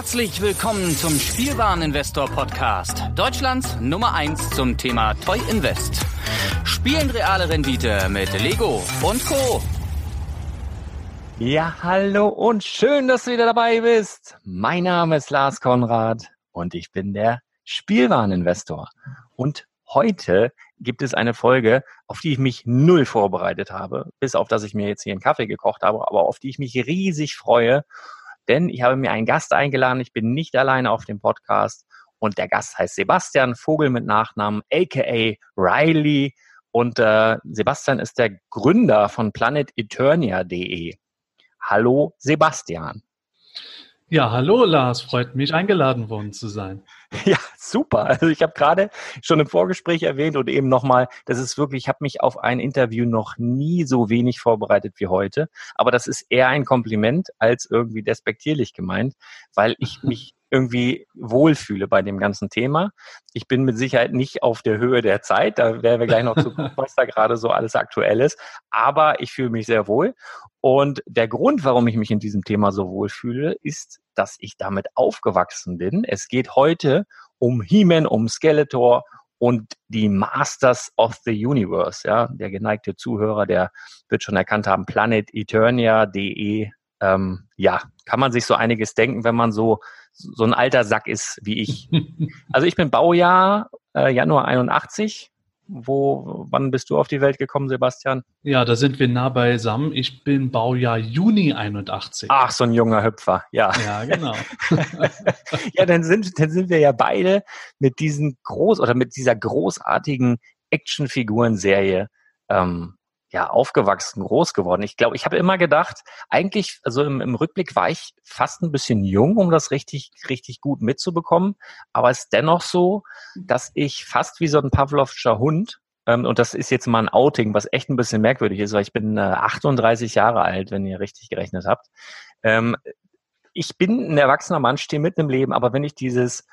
Herzlich willkommen zum Spielwareninvestor Podcast, Deutschlands Nummer 1 zum Thema Toy Invest. Spielen reale Rendite mit Lego und Co. Ja, hallo und schön, dass du wieder dabei bist. Mein Name ist Lars Konrad und ich bin der Spielwareninvestor. Und heute gibt es eine Folge, auf die ich mich null vorbereitet habe, bis auf dass ich mir jetzt hier einen Kaffee gekocht habe, aber auf die ich mich riesig freue denn ich habe mir einen Gast eingeladen. Ich bin nicht alleine auf dem Podcast und der Gast heißt Sebastian Vogel mit Nachnamen, aka Riley. Und äh, Sebastian ist der Gründer von planeteternia.de. Hallo Sebastian. Ja, hallo Lars, freut mich eingeladen worden zu sein. Ja, super. Also ich habe gerade schon im Vorgespräch erwähnt und eben nochmal, das ist wirklich, ich habe mich auf ein Interview noch nie so wenig vorbereitet wie heute. Aber das ist eher ein Kompliment als irgendwie despektierlich gemeint, weil ich mich irgendwie wohlfühle bei dem ganzen Thema. Ich bin mit Sicherheit nicht auf der Höhe der Zeit, da werden wir gleich noch zu gucken, was da gerade so alles aktuell ist, aber ich fühle mich sehr wohl. Und der Grund, warum ich mich in diesem Thema so wohlfühle, ist, dass ich damit aufgewachsen bin. Es geht heute um He-Man, um Skeletor und die Masters of the Universe. Ja, der geneigte Zuhörer, der wird schon erkannt haben, planeteternia.de. Ähm, ja, kann man sich so einiges denken, wenn man so so ein alter Sack ist wie ich. Also ich bin Baujahr äh, Januar 81. Wo, wann bist du auf die Welt gekommen, Sebastian? Ja, da sind wir nah beisammen. Ich bin Baujahr Juni 81. Ach, so ein junger Hüpfer, ja. Ja, genau. ja, dann sind, dann sind wir ja beide mit diesen groß oder mit dieser großartigen Actionfiguren-Serie ähm, ja, aufgewachsen, groß geworden. Ich glaube, ich habe immer gedacht, eigentlich, also im, im, Rückblick war ich fast ein bisschen jung, um das richtig, richtig gut mitzubekommen. Aber es ist dennoch so, dass ich fast wie so ein Pavlovscher Hund, ähm, und das ist jetzt mal ein Outing, was echt ein bisschen merkwürdig ist, weil ich bin äh, 38 Jahre alt, wenn ihr richtig gerechnet habt. Ähm, ich bin ein erwachsener Mann, stehe mitten im Leben, aber wenn ich dieses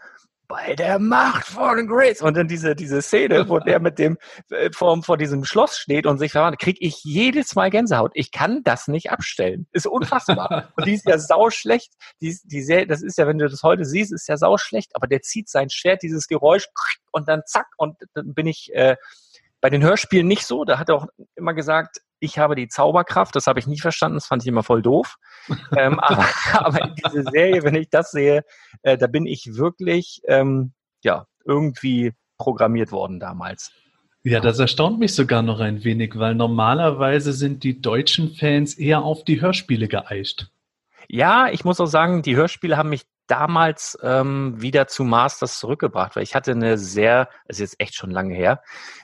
bei der Macht von Grace. Und dann diese, diese Szene, wo der mit dem äh, vor, vor diesem Schloss steht und sich verwandelt, kriege ich jedes Mal Gänsehaut. Ich kann das nicht abstellen. Ist unfassbar. und die ist ja sau schlecht. Die, die sehr, das ist ja, wenn du das heute siehst, ist ja sau schlecht. Aber der zieht sein Schwert, dieses Geräusch und dann zack und dann bin ich äh, bei den Hörspielen nicht so. Da hat er auch immer gesagt, ich habe die Zauberkraft, das habe ich nie verstanden, das fand ich immer voll doof. ähm, aber, aber in diese Serie, wenn ich das sehe, äh, da bin ich wirklich ähm, ja irgendwie programmiert worden damals. Ja, das erstaunt mich sogar noch ein wenig, weil normalerweise sind die deutschen Fans eher auf die Hörspiele geeicht. Ja, ich muss auch sagen, die Hörspiele haben mich damals ähm, wieder zu Masters zurückgebracht, weil ich hatte eine sehr, ist jetzt echt schon lange her.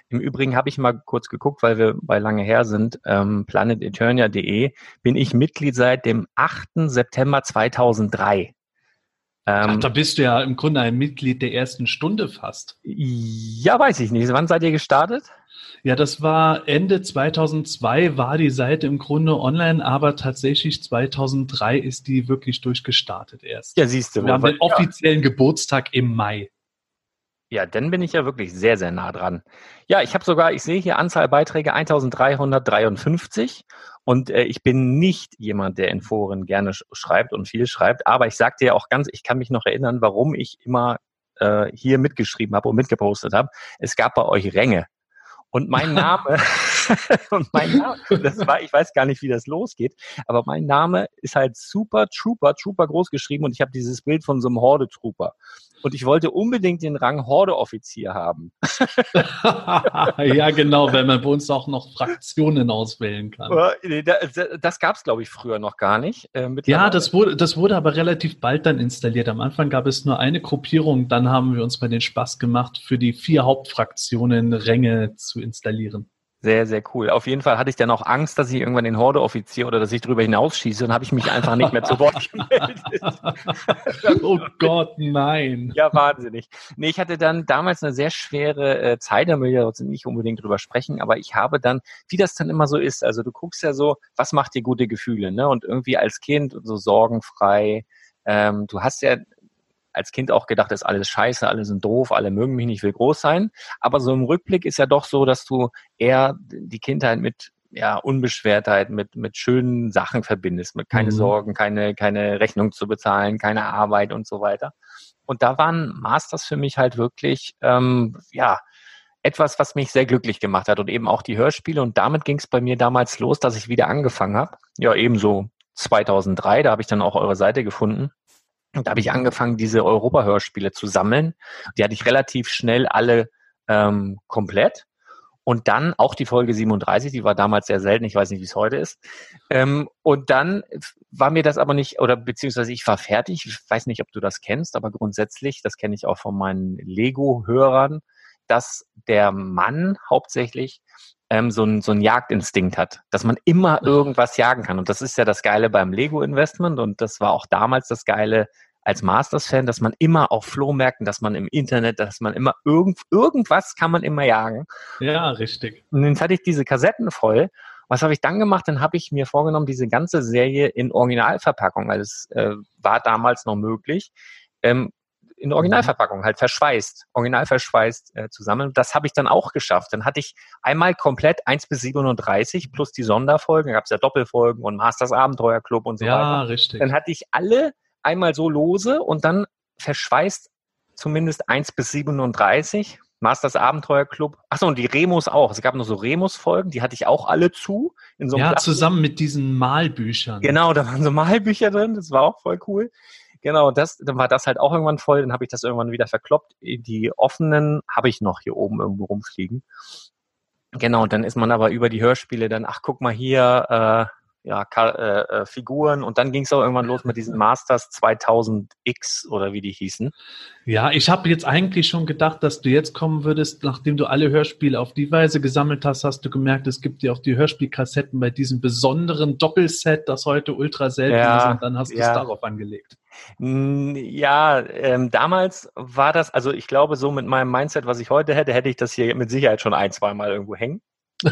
Im Übrigen habe ich mal kurz geguckt, weil wir bei lange her sind, ähm, planeteternia.de, bin ich Mitglied seit dem 8. September 2003. Ähm, Ach, da bist du ja im Grunde ein Mitglied der ersten Stunde fast. Ja, weiß ich nicht. Wann seid ihr gestartet? Ja, das war Ende 2002 war die Seite im Grunde online, aber tatsächlich 2003 ist die wirklich durchgestartet erst. Ja, siehst du. Wir haben den offiziellen ja. Geburtstag im Mai. Ja, dann bin ich ja wirklich sehr, sehr nah dran. Ja, ich habe sogar, ich sehe hier Anzahl Beiträge 1353 und äh, ich bin nicht jemand, der in Foren gerne schreibt und viel schreibt, aber ich sagte ja auch ganz, ich kann mich noch erinnern, warum ich immer äh, hier mitgeschrieben habe und mitgepostet habe. Es gab bei euch Ränge. Und mein Name, und mein Name, das war, ich weiß gar nicht, wie das losgeht, aber mein Name ist halt Super Trooper, Trooper groß geschrieben und ich habe dieses Bild von so einem Horde-Trooper. Und ich wollte unbedingt den Rang Horde-Offizier haben. ja, genau, weil man bei uns auch noch Fraktionen auswählen kann. Das gab es, glaube ich, früher noch gar nicht. Äh, ja, das wurde, das wurde aber relativ bald dann installiert. Am Anfang gab es nur eine Gruppierung, dann haben wir uns mal den Spaß gemacht, für die vier Hauptfraktionen Ränge zu installieren. Sehr, sehr cool. Auf jeden Fall hatte ich dann auch Angst, dass ich irgendwann den Horde-Offizier oder dass ich darüber hinausschieße und habe ich mich einfach nicht mehr zu Wort gemeldet. oh Gott, nein. Ja, wahnsinnig. Nee, ich hatte dann damals eine sehr schwere äh, Zeit, da will ich jetzt nicht unbedingt drüber sprechen, aber ich habe dann, wie das dann immer so ist, also du guckst ja so, was macht dir gute Gefühle, ne? Und irgendwie als Kind so sorgenfrei, ähm, du hast ja als Kind auch gedacht, das ist alles scheiße, alle sind doof, alle mögen mich nicht, will groß sein. Aber so im Rückblick ist ja doch so, dass du eher die Kindheit mit ja, Unbeschwertheit, mit, mit schönen Sachen verbindest, mit keine mhm. Sorgen, keine, keine Rechnung zu bezahlen, keine Arbeit und so weiter. Und da waren Masters für mich halt wirklich, ähm, ja, etwas, was mich sehr glücklich gemacht hat und eben auch die Hörspiele. Und damit ging es bei mir damals los, dass ich wieder angefangen habe. Ja, ebenso 2003, da habe ich dann auch eure Seite gefunden. Und da habe ich angefangen, diese Europa-Hörspiele zu sammeln. Die hatte ich relativ schnell alle ähm, komplett. Und dann auch die Folge 37, die war damals sehr selten, ich weiß nicht, wie es heute ist. Ähm, und dann war mir das aber nicht, oder beziehungsweise ich war fertig, ich weiß nicht, ob du das kennst, aber grundsätzlich, das kenne ich auch von meinen Lego-Hörern, dass der Mann hauptsächlich ähm, so, ein, so ein Jagdinstinkt hat, dass man immer irgendwas jagen kann. Und das ist ja das Geile beim Lego-Investment und das war auch damals das Geile als Masters-Fan, dass man immer auf Flohmärkten, dass man im Internet, dass man immer irgend, irgendwas kann man immer jagen. Ja, richtig. Und jetzt hatte ich diese Kassetten voll. Was habe ich dann gemacht? Dann habe ich mir vorgenommen, diese ganze Serie in Originalverpackung, weil es äh, war damals noch möglich, ähm, in Originalverpackung halt verschweißt, original verschweißt äh, zusammen. Das habe ich dann auch geschafft. Dann hatte ich einmal komplett 1 bis 37 plus die Sonderfolgen, da gab es ja Doppelfolgen und Masters Abenteuerclub und so ja, weiter. Ja, richtig. Dann hatte ich alle einmal so lose und dann verschweißt zumindest 1 bis 37. Masters Abenteuer Club. Achso, und die Remus auch. Es gab noch so Remus-Folgen, die hatte ich auch alle zu. In so einem ja, Plastik. zusammen mit diesen Malbüchern. Genau, da waren so Malbücher drin, das war auch voll cool. Genau, das, dann war das halt auch irgendwann voll, dann habe ich das irgendwann wieder verkloppt. Die offenen habe ich noch hier oben irgendwo rumfliegen. Genau, und dann ist man aber über die Hörspiele dann, ach guck mal hier, äh, ja, äh, äh, Figuren und dann ging es auch irgendwann los mit diesen Masters 2000X oder wie die hießen. Ja, ich habe jetzt eigentlich schon gedacht, dass du jetzt kommen würdest, nachdem du alle Hörspiele auf die Weise gesammelt hast, hast du gemerkt, es gibt ja auch die Hörspielkassetten bei diesem besonderen Doppelset, das heute ultra selten ja, ist und dann hast du ja. es darauf angelegt. Ja, ähm, damals war das, also ich glaube, so mit meinem Mindset, was ich heute hätte, hätte ich das hier mit Sicherheit schon ein, zwei Mal irgendwo hängen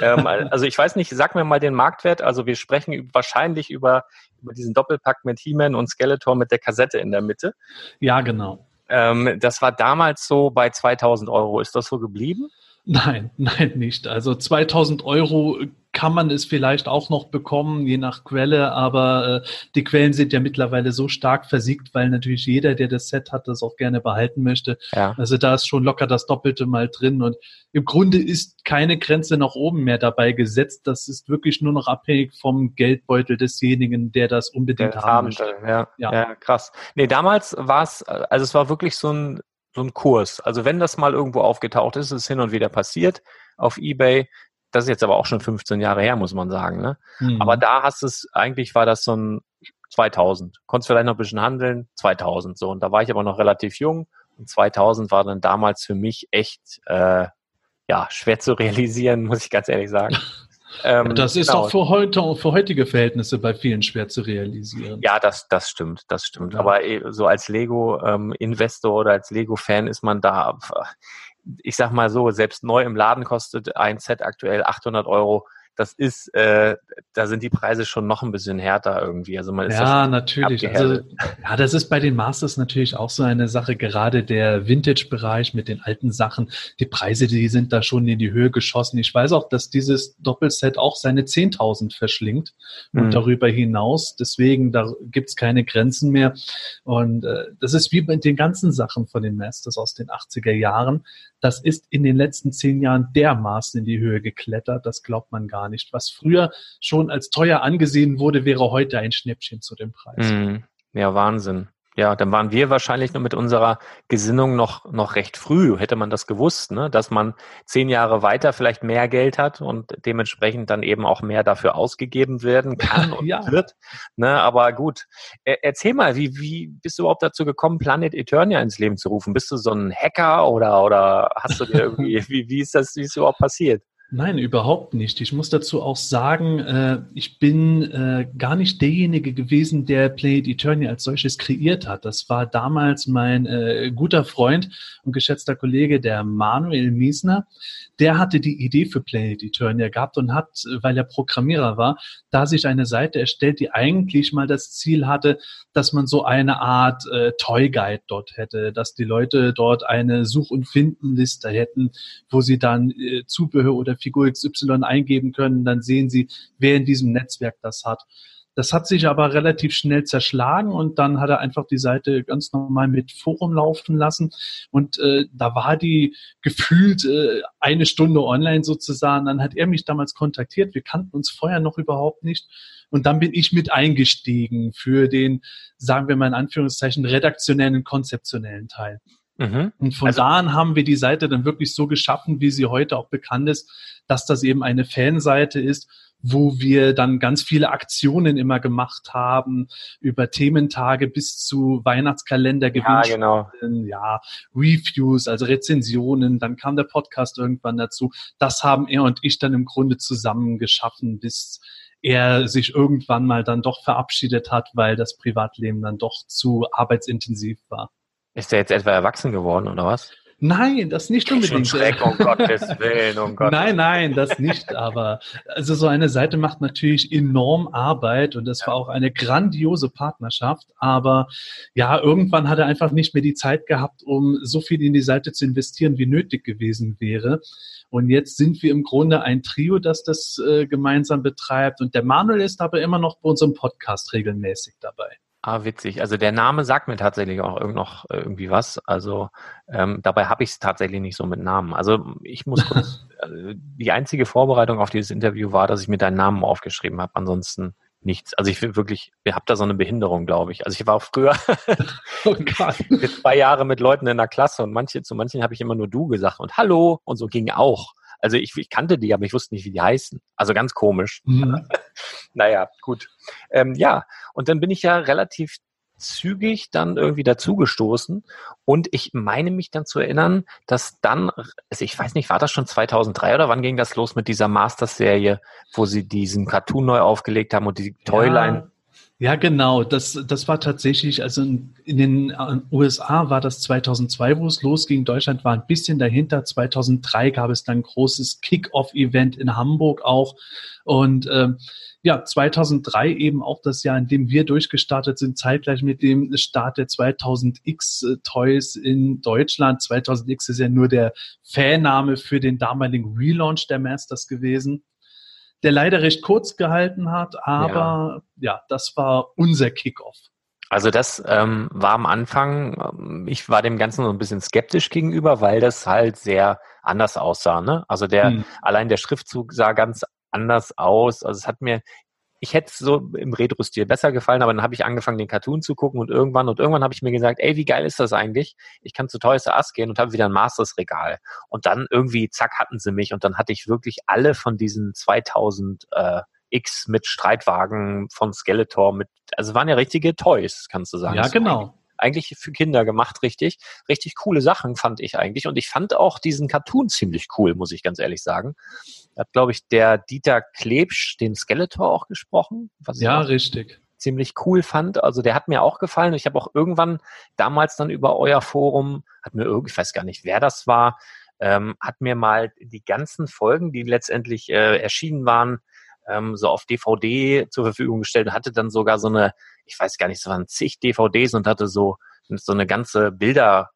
ähm, also ich weiß nicht, sag mir mal den Marktwert. Also wir sprechen wahrscheinlich über, über diesen Doppelpack mit He-Man und Skeletor mit der Kassette in der Mitte. Ja, genau. Ähm, das war damals so bei 2000 Euro. Ist das so geblieben? Nein, nein, nicht. Also 2000 Euro kann man es vielleicht auch noch bekommen, je nach Quelle, aber äh, die Quellen sind ja mittlerweile so stark versiegt, weil natürlich jeder, der das Set hat, das auch gerne behalten möchte. Ja. Also da ist schon locker das Doppelte mal drin und im Grunde ist keine Grenze nach oben mehr dabei gesetzt. Das ist wirklich nur noch abhängig vom Geldbeutel desjenigen, der das unbedingt der haben möchte. Ja, ja. ja, krass. Nee, damals war es, also es war wirklich so ein so ein Kurs. Also wenn das mal irgendwo aufgetaucht ist, ist es hin und wieder passiert auf eBay, das ist jetzt aber auch schon 15 Jahre her, muss man sagen. Ne? Mhm. Aber da hast es, eigentlich war das so ein 2000. Konntest vielleicht noch ein bisschen handeln, 2000 so. Und da war ich aber noch relativ jung. Und 2000 war dann damals für mich echt, äh, ja, schwer zu realisieren, muss ich ganz ehrlich sagen. Ähm, das ist genau. auch für heute, für heutige Verhältnisse bei vielen schwer zu realisieren. Ja, das, das stimmt, das stimmt. Ja. Aber äh, so als Lego-Investor ähm, oder als Lego-Fan ist man da, ich sag mal so, selbst neu im Laden kostet ein Set aktuell 800 Euro das ist, äh, da sind die Preise schon noch ein bisschen härter irgendwie. Also man ist ja, natürlich. Also, ja, das ist bei den Masters natürlich auch so eine Sache. Gerade der Vintage-Bereich mit den alten Sachen, die Preise, die sind da schon in die Höhe geschossen. Ich weiß auch, dass dieses Doppelset auch seine 10.000 verschlingt und mhm. darüber hinaus. Deswegen, da gibt's keine Grenzen mehr. Und äh, das ist wie bei den ganzen Sachen von den Masters aus den 80er Jahren. Das ist in den letzten zehn Jahren dermaßen in die Höhe geklettert. Das glaubt man gar nicht. Was früher schon als teuer angesehen wurde, wäre heute ein Schnäppchen zu dem Preis. Mhm. Ja, Wahnsinn. Ja, dann waren wir wahrscheinlich nur mit unserer Gesinnung noch, noch recht früh, hätte man das gewusst, ne? dass man zehn Jahre weiter vielleicht mehr Geld hat und dementsprechend dann eben auch mehr dafür ausgegeben werden kann und ja. wird. Ne? Aber gut, erzähl mal, wie, wie bist du überhaupt dazu gekommen, Planet Eternia ins Leben zu rufen? Bist du so ein Hacker oder, oder hast du dir irgendwie, wie, wie ist das, wie ist das überhaupt passiert? Nein, überhaupt nicht. Ich muss dazu auch sagen, äh, ich bin äh, gar nicht derjenige gewesen, der Planet Eternia als solches kreiert hat. Das war damals mein äh, guter Freund und geschätzter Kollege, der Manuel Miesner. Der hatte die Idee für Planet Eternia gehabt und hat, weil er Programmierer war, da sich eine Seite erstellt, die eigentlich mal das Ziel hatte, dass man so eine Art äh, Toy Guide dort hätte, dass die Leute dort eine Such- und Findenliste hätten, wo sie dann äh, Zubehör oder Figur XY eingeben können, dann sehen sie, wer in diesem Netzwerk das hat. Das hat sich aber relativ schnell zerschlagen und dann hat er einfach die Seite ganz normal mit Forum laufen lassen. Und äh, da war die gefühlt äh, eine Stunde online sozusagen. Dann hat er mich damals kontaktiert. Wir kannten uns vorher noch überhaupt nicht. Und dann bin ich mit eingestiegen für den, sagen wir mal in Anführungszeichen, redaktionellen, konzeptionellen Teil. Mhm. Und von also, da an haben wir die Seite dann wirklich so geschaffen, wie sie heute auch bekannt ist, dass das eben eine Fanseite ist, wo wir dann ganz viele Aktionen immer gemacht haben, über Thementage bis zu Weihnachtskalender ja, genau. ja, Reviews, also Rezensionen, dann kam der Podcast irgendwann dazu. Das haben er und ich dann im Grunde zusammen geschaffen, bis er sich irgendwann mal dann doch verabschiedet hat, weil das Privatleben dann doch zu arbeitsintensiv war. Ist er jetzt etwa erwachsen geworden oder was? Nein, das nicht unbedingt. Schreck, um Gottes Willen, um Gottes Nein, nein, das nicht. Aber also so eine Seite macht natürlich enorm Arbeit und das war auch eine grandiose Partnerschaft. Aber ja, irgendwann hat er einfach nicht mehr die Zeit gehabt, um so viel in die Seite zu investieren, wie nötig gewesen wäre. Und jetzt sind wir im Grunde ein Trio, das das äh, gemeinsam betreibt. Und der Manuel ist aber immer noch bei unserem Podcast regelmäßig dabei. Ah, witzig. Also der Name sagt mir tatsächlich auch noch irgendwie was. Also ähm, dabei habe ich es tatsächlich nicht so mit Namen. Also ich muss kurz, äh, die einzige Vorbereitung auf dieses Interview war, dass ich mir deinen Namen aufgeschrieben habe. Ansonsten nichts. Also ich will wirklich, ihr habt da so eine Behinderung, glaube ich. Also ich war auch früher oh zwei Jahre mit Leuten in der Klasse und manche, zu manchen habe ich immer nur du gesagt und Hallo und so ging auch. Also ich, ich kannte die, aber ich wusste nicht, wie die heißen. Also ganz komisch. Mhm. Naja, gut. Ähm, ja, und dann bin ich ja relativ zügig dann irgendwie dazugestoßen und ich meine mich dann zu erinnern, dass dann, also ich weiß nicht, war das schon 2003 oder wann ging das los mit dieser Masters-Serie, wo sie diesen Cartoon neu aufgelegt haben und die Toyline ja, genau. Das, das war tatsächlich, also in, in den USA war das 2002, wo es losging. Deutschland war ein bisschen dahinter. 2003 gab es dann ein großes Kick-Off-Event in Hamburg auch. Und ähm, ja, 2003 eben auch das Jahr, in dem wir durchgestartet sind, zeitgleich mit dem Start der 2000X Toys in Deutschland. 2000X ist ja nur der Fanname für den damaligen Relaunch der Masters gewesen der leider recht kurz gehalten hat, aber ja, ja das war unser Kickoff. Also das ähm, war am Anfang, ähm, ich war dem Ganzen so ein bisschen skeptisch gegenüber, weil das halt sehr anders aussah. Ne? Also der hm. allein der Schriftzug sah ganz anders aus. Also es hat mir ich hätte es so im Retro-Stil besser gefallen, aber dann habe ich angefangen, den Cartoon zu gucken und irgendwann und irgendwann habe ich mir gesagt, ey, wie geil ist das eigentlich? Ich kann zu Toys R Us gehen und habe wieder ein Masters-Regal. Und dann irgendwie, zack, hatten sie mich und dann hatte ich wirklich alle von diesen 2000 äh, X mit Streitwagen von Skeletor mit, also waren ja richtige Toys, kannst du sagen. Ja, genau eigentlich für Kinder gemacht, richtig. Richtig coole Sachen fand ich eigentlich. Und ich fand auch diesen Cartoon ziemlich cool, muss ich ganz ehrlich sagen. Da hat, glaube ich, der Dieter Klebsch den Skeletor auch gesprochen. ja, richtig. Ziemlich cool fand. Also der hat mir auch gefallen. Ich habe auch irgendwann damals dann über euer Forum, hat mir irgendwie, ich weiß gar nicht, wer das war, ähm, hat mir mal die ganzen Folgen, die letztendlich äh, erschienen waren, ähm, so auf DVD zur Verfügung gestellt und hatte dann sogar so eine, ich weiß gar nicht, es waren zig DVDs und hatte so, so eine ganze Bilder,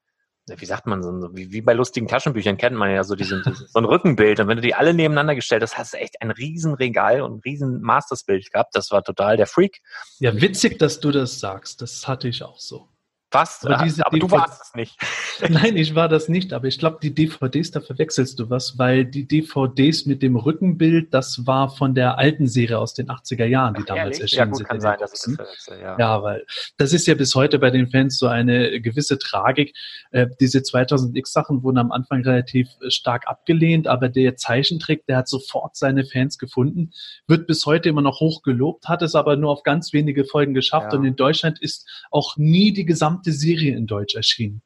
wie sagt man so, wie, wie bei lustigen Taschenbüchern kennt man ja so diesen, so ein Rückenbild. Und wenn du die alle nebeneinander gestellt hast, hast du echt ein Riesenregal und ein riesen Mastersbild gehabt. Das war total der Freak. Ja, witzig, dass du das sagst. Das hatte ich auch so. Was? Aber, diese aber du warst es nicht. Nein, ich war das nicht, aber ich glaube, die DVDs, da verwechselst du was, weil die DVDs mit dem Rückenbild, das war von der alten Serie aus den 80er Jahren, die Ach, damals erschienen ja, gut, sind. Kann sein, dass ich das ja. ja, weil das ist ja bis heute bei den Fans so eine gewisse Tragik. Äh, diese 2000X-Sachen wurden am Anfang relativ äh, stark abgelehnt, aber der Zeichentrick, der hat sofort seine Fans gefunden, wird bis heute immer noch hoch gelobt, hat es aber nur auf ganz wenige Folgen geschafft ja. und in Deutschland ist auch nie die gesamte gesamte Serie in Deutsch erschienen.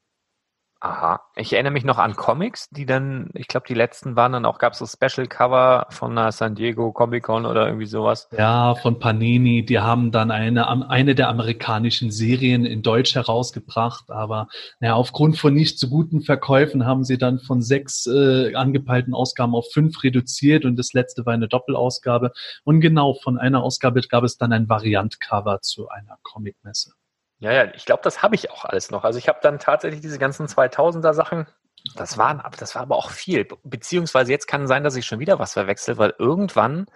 Aha. Ich erinnere mich noch an Comics, die dann, ich glaube, die letzten waren dann auch, gab es so Special Cover von einer San Diego Comic Con oder irgendwie sowas. Ja, von Panini. Die haben dann eine, eine der amerikanischen Serien in Deutsch herausgebracht, aber naja, aufgrund von nicht so guten Verkäufen haben sie dann von sechs äh, angepeilten Ausgaben auf fünf reduziert und das letzte war eine Doppelausgabe. Und genau, von einer Ausgabe gab es dann ein Variantcover zu einer Comicmesse. Ja, ja, ich glaube, das habe ich auch alles noch. Also ich habe dann tatsächlich diese ganzen 2000er Sachen Das war, das war aber auch viel. Beziehungsweise jetzt kann sein, dass ich schon wieder was verwechsel, weil irgendwann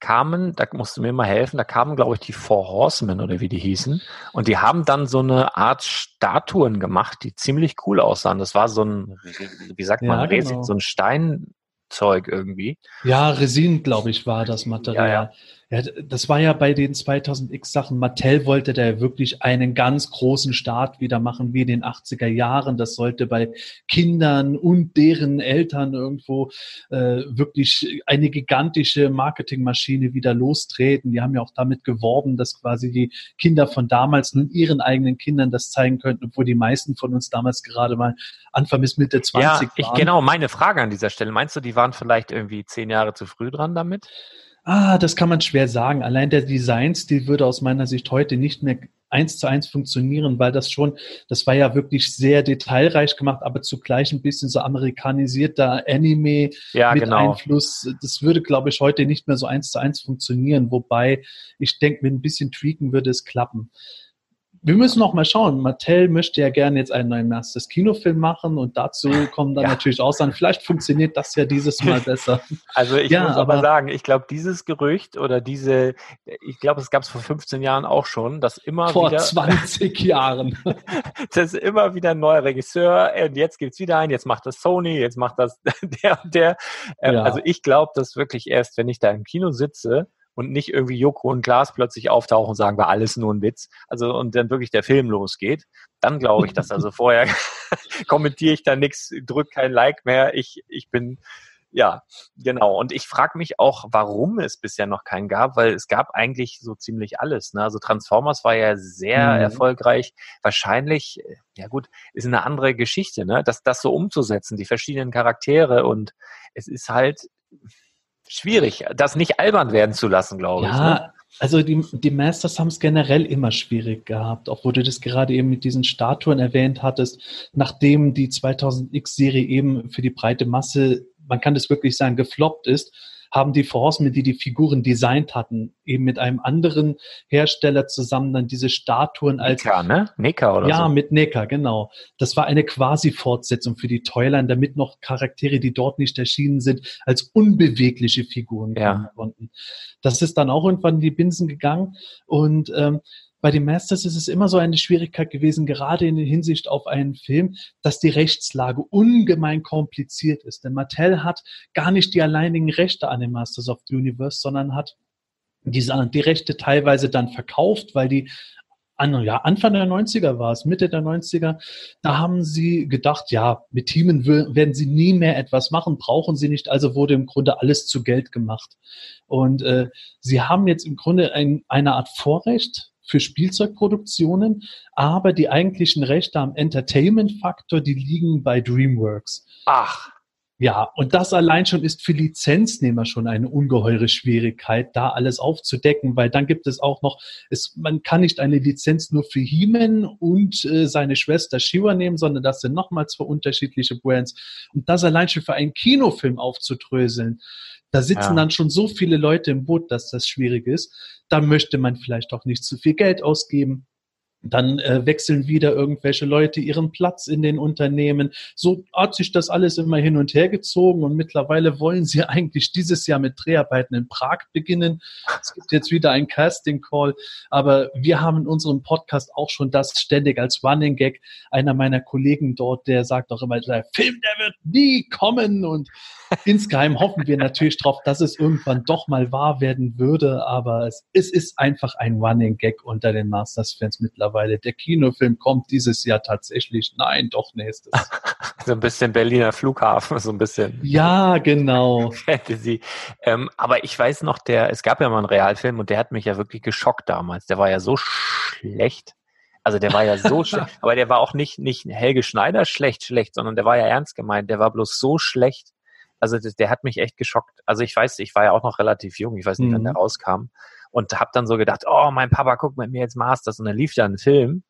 kamen, da musst du mir mal helfen, da kamen, glaube ich, die Four Horsemen oder wie die hießen. Und die haben dann so eine Art Statuen gemacht, die ziemlich cool aussahen. Das war so ein, wie sagt man, ja, genau. so ein Steinzeug irgendwie. Ja, Resin, glaube ich, war das Material. Ja, ja. Ja, das war ja bei den 2000X Sachen. Mattel wollte da wirklich einen ganz großen Start wieder machen, wie in den 80er Jahren. Das sollte bei Kindern und deren Eltern irgendwo äh, wirklich eine gigantische Marketingmaschine wieder lostreten. Die haben ja auch damit geworben, dass quasi die Kinder von damals nun ihren eigenen Kindern das zeigen könnten, obwohl die meisten von uns damals gerade mal Anfang bis Mitte 20 ja, ich, waren. Genau, meine Frage an dieser Stelle. Meinst du, die waren vielleicht irgendwie zehn Jahre zu früh dran damit? Ah, das kann man schwer sagen. Allein der Designstil würde aus meiner Sicht heute nicht mehr eins zu eins funktionieren, weil das schon, das war ja wirklich sehr detailreich gemacht, aber zugleich ein bisschen so amerikanisierter Anime ja, mit genau. Einfluss. Das würde, glaube ich, heute nicht mehr so eins zu eins funktionieren, wobei ich denke, mit ein bisschen Tweaken würde es klappen wir müssen noch mal schauen. Mattel möchte ja gerne jetzt einen neuen Masters Kinofilm machen und dazu kommen dann ja. natürlich Aussagen. Vielleicht funktioniert das ja dieses Mal besser. Also ich ja, muss aber, aber sagen, ich glaube, dieses Gerücht oder diese, ich glaube, es gab es vor 15 Jahren auch schon, dass immer vor wieder. Vor 20 Jahren. dass immer wieder ein neuer Regisseur und jetzt gibt's wieder einen, jetzt macht das Sony, jetzt macht das der und der. Ähm, ja. Also ich glaube, dass wirklich erst, wenn ich da im Kino sitze, und nicht irgendwie Joko und Glas plötzlich auftauchen und sagen, war alles nur ein Witz. Also und dann wirklich der Film losgeht, dann glaube ich das. Also vorher kommentiere ich da nichts, drück kein Like mehr. Ich, ich bin ja, genau. Und ich frage mich auch, warum es bisher noch keinen gab, weil es gab eigentlich so ziemlich alles. Ne? Also Transformers war ja sehr mhm. erfolgreich. Wahrscheinlich, ja gut, ist eine andere Geschichte, ne? Das, das so umzusetzen, die verschiedenen Charaktere und es ist halt, schwierig, das nicht albern werden zu lassen, glaube ja, ich. Ja, ne? also die, die Masters haben es generell immer schwierig gehabt, auch wo du das gerade eben mit diesen Statuen erwähnt hattest, nachdem die 2000X-Serie eben für die breite Masse, man kann das wirklich sagen, gefloppt ist, haben die Horsemen, die die Figuren designt hatten, eben mit einem anderen Hersteller zusammen dann diese Statuen als... Neka, ne? Neka oder ja, so? Ja, mit Neka, genau. Das war eine Quasi-Fortsetzung für die Toyline, damit noch Charaktere, die dort nicht erschienen sind, als unbewegliche Figuren ja. kommen konnten. Das ist dann auch irgendwann in die Binsen gegangen und ähm, bei den Masters ist es immer so eine Schwierigkeit gewesen, gerade in Hinsicht auf einen Film, dass die Rechtslage ungemein kompliziert ist. Denn Mattel hat gar nicht die alleinigen Rechte an den Masters of the Universe, sondern hat diese, die Rechte teilweise dann verkauft, weil die an, ja, Anfang der 90er war es, Mitte der 90er, da haben sie gedacht, ja, mit Teamen werden sie nie mehr etwas machen, brauchen sie nicht, also wurde im Grunde alles zu Geld gemacht. Und äh, sie haben jetzt im Grunde ein, eine Art Vorrecht, für Spielzeugproduktionen, aber die eigentlichen Rechte am Entertainment-Faktor, die liegen bei DreamWorks. Ach. Ja, und das allein schon ist für Lizenznehmer schon eine ungeheure Schwierigkeit, da alles aufzudecken, weil dann gibt es auch noch, es, man kann nicht eine Lizenz nur für He-Man und äh, seine Schwester Shiva nehmen, sondern das sind nochmal zwei unterschiedliche Brands. Und das allein schon für einen Kinofilm aufzudröseln, da sitzen ja. dann schon so viele Leute im Boot, dass das schwierig ist. Da möchte man vielleicht auch nicht zu viel Geld ausgeben. Dann äh, wechseln wieder irgendwelche Leute ihren Platz in den Unternehmen. So hat sich das alles immer hin und her gezogen und mittlerweile wollen sie eigentlich dieses Jahr mit Dreharbeiten in Prag beginnen. Es gibt jetzt wieder ein Casting Call, aber wir haben in unserem Podcast auch schon das ständig als Running Gag. Einer meiner Kollegen dort, der sagt auch immer, der Film, der wird nie kommen und insgeheim hoffen wir natürlich darauf, dass es irgendwann doch mal wahr werden würde, aber es, es ist einfach ein Running Gag unter den Masters-Fans mittlerweile. Der Kinofilm kommt dieses Jahr tatsächlich. Nein, doch nächstes. so ein bisschen Berliner Flughafen, so ein bisschen. Ja, genau. Fantasy. Ähm, aber ich weiß noch, der, es gab ja mal einen Realfilm und der hat mich ja wirklich geschockt damals. Der war ja so schlecht. Also der war ja so schlecht, aber der war auch nicht, nicht Helge Schneider schlecht, schlecht, sondern der war ja ernst gemeint. Der war bloß so schlecht, also der, hat mich echt geschockt. Also ich weiß, ich war ja auch noch relativ jung, ich weiß nicht, mhm. wann der rauskam. Und habe dann so gedacht, oh, mein Papa guckt mit mir jetzt Masters. Und dann lief da ein Film.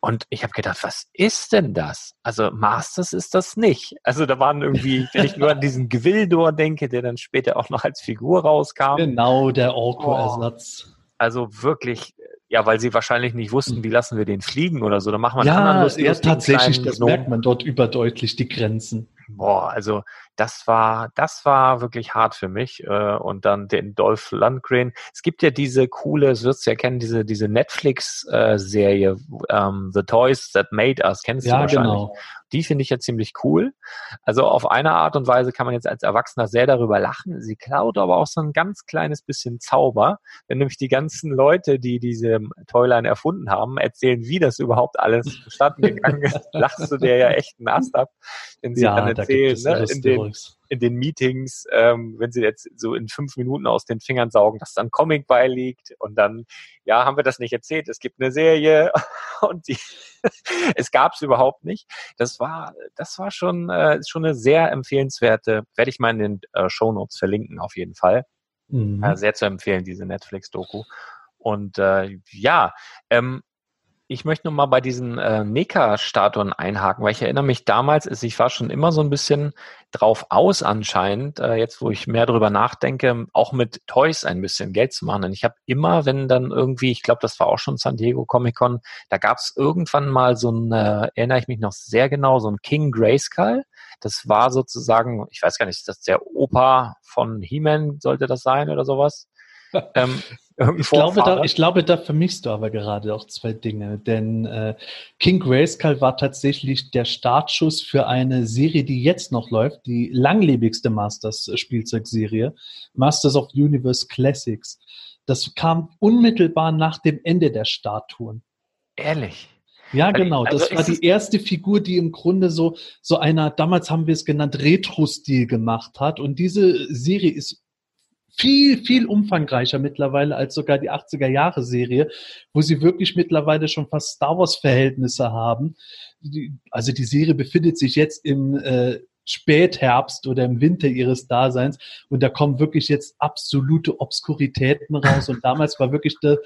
Und ich habe gedacht, was ist denn das? Also Masters ist das nicht. Also da waren irgendwie, wenn ich nur an diesen Gwildor denke, der dann später auch noch als Figur rauskam. Genau, der Orko-Ersatz. Oh, also wirklich, ja, weil sie wahrscheinlich nicht wussten, wie lassen wir den fliegen oder so. Da machen wir einen ja, anderen lustigen, Ja, tatsächlich, das merkt man dort überdeutlich, die Grenzen. Boah, also das war, das war wirklich hart für mich. Äh, und dann den Dolph Lundgren. Es gibt ja diese coole, das wirst du ja kennen, diese, diese Netflix-Serie ähm, The Toys That Made Us. Kennst ja, du wahrscheinlich? Genau. Die finde ich ja ziemlich cool. Also auf eine Art und Weise kann man jetzt als Erwachsener sehr darüber lachen. Sie klaut aber auch so ein ganz kleines bisschen Zauber, wenn nämlich die ganzen Leute, die diese Toyline erfunden haben, erzählen, wie das überhaupt alles zustande gegangen ist, lachst du dir ja echt einen Ast ab, wenn sie ja, dann erzählen, ne, in, den, in den Meetings, ähm, wenn sie jetzt so in fünf Minuten aus den Fingern saugen, dass dann Comic beiliegt und dann, ja, haben wir das nicht erzählt, es gibt eine Serie und die, es gab es überhaupt nicht. Das war, das war schon, äh, schon eine sehr empfehlenswerte, werde ich mal in den äh, Show Notes verlinken auf jeden Fall. Mhm. Äh, sehr zu empfehlen, diese Netflix-Doku. Und äh, ja, ähm, ich möchte noch mal bei diesen äh, Meka-Statuen einhaken, weil ich erinnere mich damals, ist, ich war schon immer so ein bisschen drauf aus anscheinend, äh, jetzt wo ich mehr darüber nachdenke, auch mit Toys ein bisschen Geld zu machen. Und ich habe immer, wenn dann irgendwie, ich glaube, das war auch schon San Diego Comic Con, da gab es irgendwann mal so ein, äh, erinnere ich mich noch sehr genau, so ein King Grayskull. Das war sozusagen, ich weiß gar nicht, ist das der Opa von He-Man, sollte das sein oder sowas? ähm, ich, glaube, da, ich glaube, da vermischst du aber gerade auch zwei Dinge, denn äh, King Grayskull war tatsächlich der Startschuss für eine Serie, die jetzt noch läuft, die langlebigste Masters-Spielzeugserie, Masters of Universe Classics. Das kam unmittelbar nach dem Ende der Statuen. Ehrlich? Ja, genau. Das also war die erste Figur, die im Grunde so, so einer, damals haben wir es genannt, Retro-Stil gemacht hat. Und diese Serie ist viel, viel umfangreicher mittlerweile als sogar die 80er Jahre Serie, wo sie wirklich mittlerweile schon fast Star Wars Verhältnisse haben. also die Serie befindet sich jetzt im äh, Spätherbst oder im Winter ihres Daseins und da kommen wirklich jetzt absolute Obskuritäten raus und damals war wirklich da,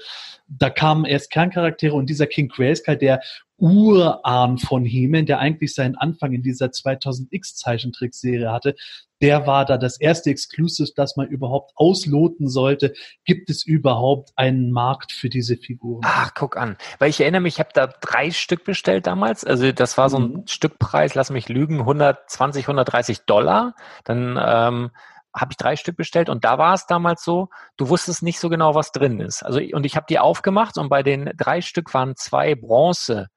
da kamen erst Kerncharaktere und dieser King Grayskull, der Urahn von He-Man, der eigentlich seinen Anfang in dieser 2000X Zeichentrickserie hatte, der war da das erste Exclusive, das man überhaupt ausloten sollte. Gibt es überhaupt einen Markt für diese Figuren? Ach, guck an. Weil ich erinnere mich, ich habe da drei Stück bestellt damals. Also das war so ein mhm. Stückpreis, lass mich lügen, 120, 130 Dollar. Dann ähm, habe ich drei Stück bestellt und da war es damals so, du wusstest nicht so genau, was drin ist. Also und ich habe die aufgemacht und bei den drei Stück waren zwei Bronze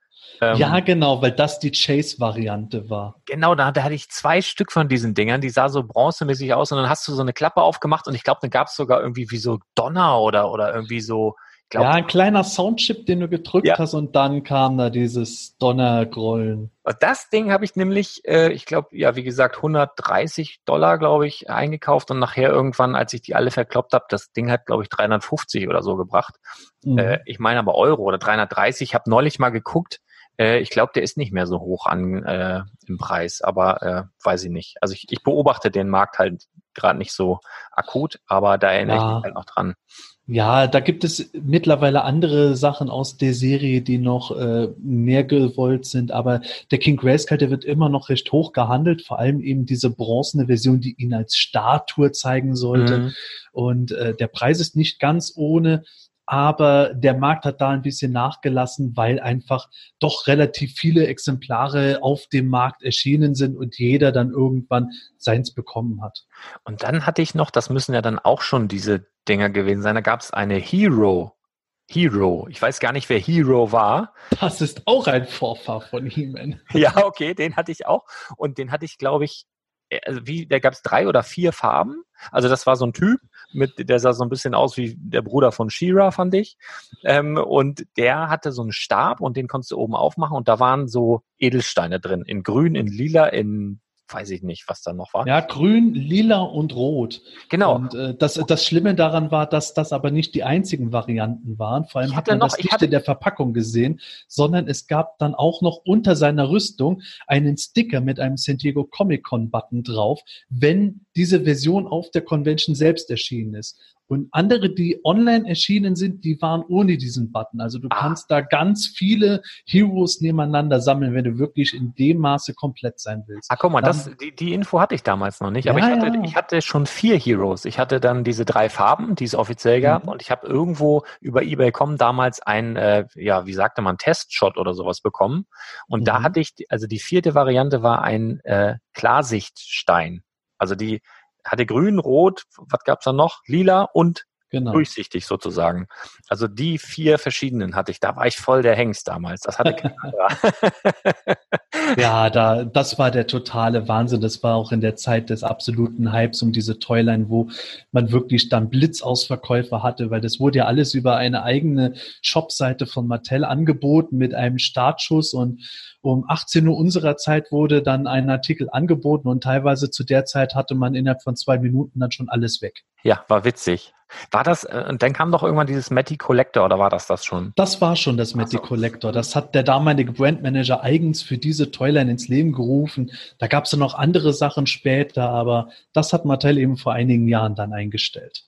ähm, ja, genau, weil das die Chase-Variante war. Genau, da, da, hatte ich zwei Stück von diesen Dingern, die sah so bronzemäßig aus und dann hast du so eine Klappe aufgemacht und ich glaube, dann gab es sogar irgendwie wie so Donner oder, oder irgendwie so. Glaub, ja, ein kleiner Soundchip, den du gedrückt ja. hast und dann kam da dieses Donnergrollen. Das Ding habe ich nämlich, äh, ich glaube, ja, wie gesagt, 130 Dollar, glaube ich, eingekauft und nachher irgendwann, als ich die alle verkloppt habe, das Ding hat, glaube ich, 350 oder so gebracht. Mhm. Äh, ich meine aber Euro oder 330. Ich habe neulich mal geguckt, äh, ich glaube, der ist nicht mehr so hoch an äh, im Preis, aber äh, weiß ich nicht. Also ich, ich beobachte den Markt halt gerade nicht so akut, aber da erinnere ja. ich mich halt noch dran. Ja, da gibt es mittlerweile andere Sachen aus der Serie, die noch äh, mehr gewollt sind, aber der King Grayskull, der wird immer noch recht hoch gehandelt, vor allem eben diese bronzene Version, die ihn als Statue zeigen sollte. Mhm. Und äh, der Preis ist nicht ganz ohne, aber der Markt hat da ein bisschen nachgelassen, weil einfach doch relativ viele Exemplare auf dem Markt erschienen sind und jeder dann irgendwann seins bekommen hat. Und dann hatte ich noch, das müssen ja dann auch schon diese Dinger gewesen sein, da gab es eine Hero. Hero. Ich weiß gar nicht, wer Hero war. Das ist auch ein Vorfahr von He-Man. Ja, okay, den hatte ich auch. Und den hatte ich, glaube ich, äh, also wie, da gab es drei oder vier Farben. Also das war so ein Typ, mit, der sah so ein bisschen aus wie der Bruder von Shira, fand ich. Ähm, und der hatte so einen Stab und den konntest du oben aufmachen und da waren so Edelsteine drin. In grün, in lila, in weiß ich nicht, was da noch war. Ja, grün, lila und rot. Genau. Und äh, das, das Schlimme daran war, dass das aber nicht die einzigen Varianten waren. Vor allem hat man noch, das nicht in der Verpackung gesehen, sondern es gab dann auch noch unter seiner Rüstung einen Sticker mit einem San Diego Comic Con Button drauf, wenn diese Version auf der Convention selbst erschienen ist. Und andere, die online erschienen sind, die waren ohne diesen Button. Also du ah. kannst da ganz viele Heroes nebeneinander sammeln, wenn du wirklich in dem Maße komplett sein willst. Ah, guck mal, das, die, die Info hatte ich damals noch nicht. Aber ja, ich, hatte, ja. ich hatte schon vier Heroes. Ich hatte dann diese drei Farben, die es offiziell gab. Mhm. Und ich habe irgendwo über eBay.com damals ein, äh, ja, wie sagte man, Testshot oder sowas bekommen. Und mhm. da hatte ich, also die vierte Variante war ein äh, Klarsichtstein. Also die hatte grün, rot, was gab's da noch? Lila und genau. durchsichtig sozusagen. Also die vier verschiedenen hatte ich. Da war ich voll der Hengst damals. Das hatte kein Ja, da, das war der totale Wahnsinn. Das war auch in der Zeit des absoluten Hypes um diese Toyline, wo man wirklich dann Blitzausverkäufe hatte, weil das wurde ja alles über eine eigene Shopseite von Mattel angeboten mit einem Startschuss und um 18 Uhr unserer Zeit wurde dann ein Artikel angeboten und teilweise zu der Zeit hatte man innerhalb von zwei Minuten dann schon alles weg. Ja, war witzig. War das, äh, und dann kam doch irgendwann dieses Matty Collector oder war das das schon? Das war schon das Matty so. Collector. Das hat der damalige Brandmanager eigens für diese Toyline ins Leben gerufen. Da gab es dann noch andere Sachen später, aber das hat Mattel eben vor einigen Jahren dann eingestellt.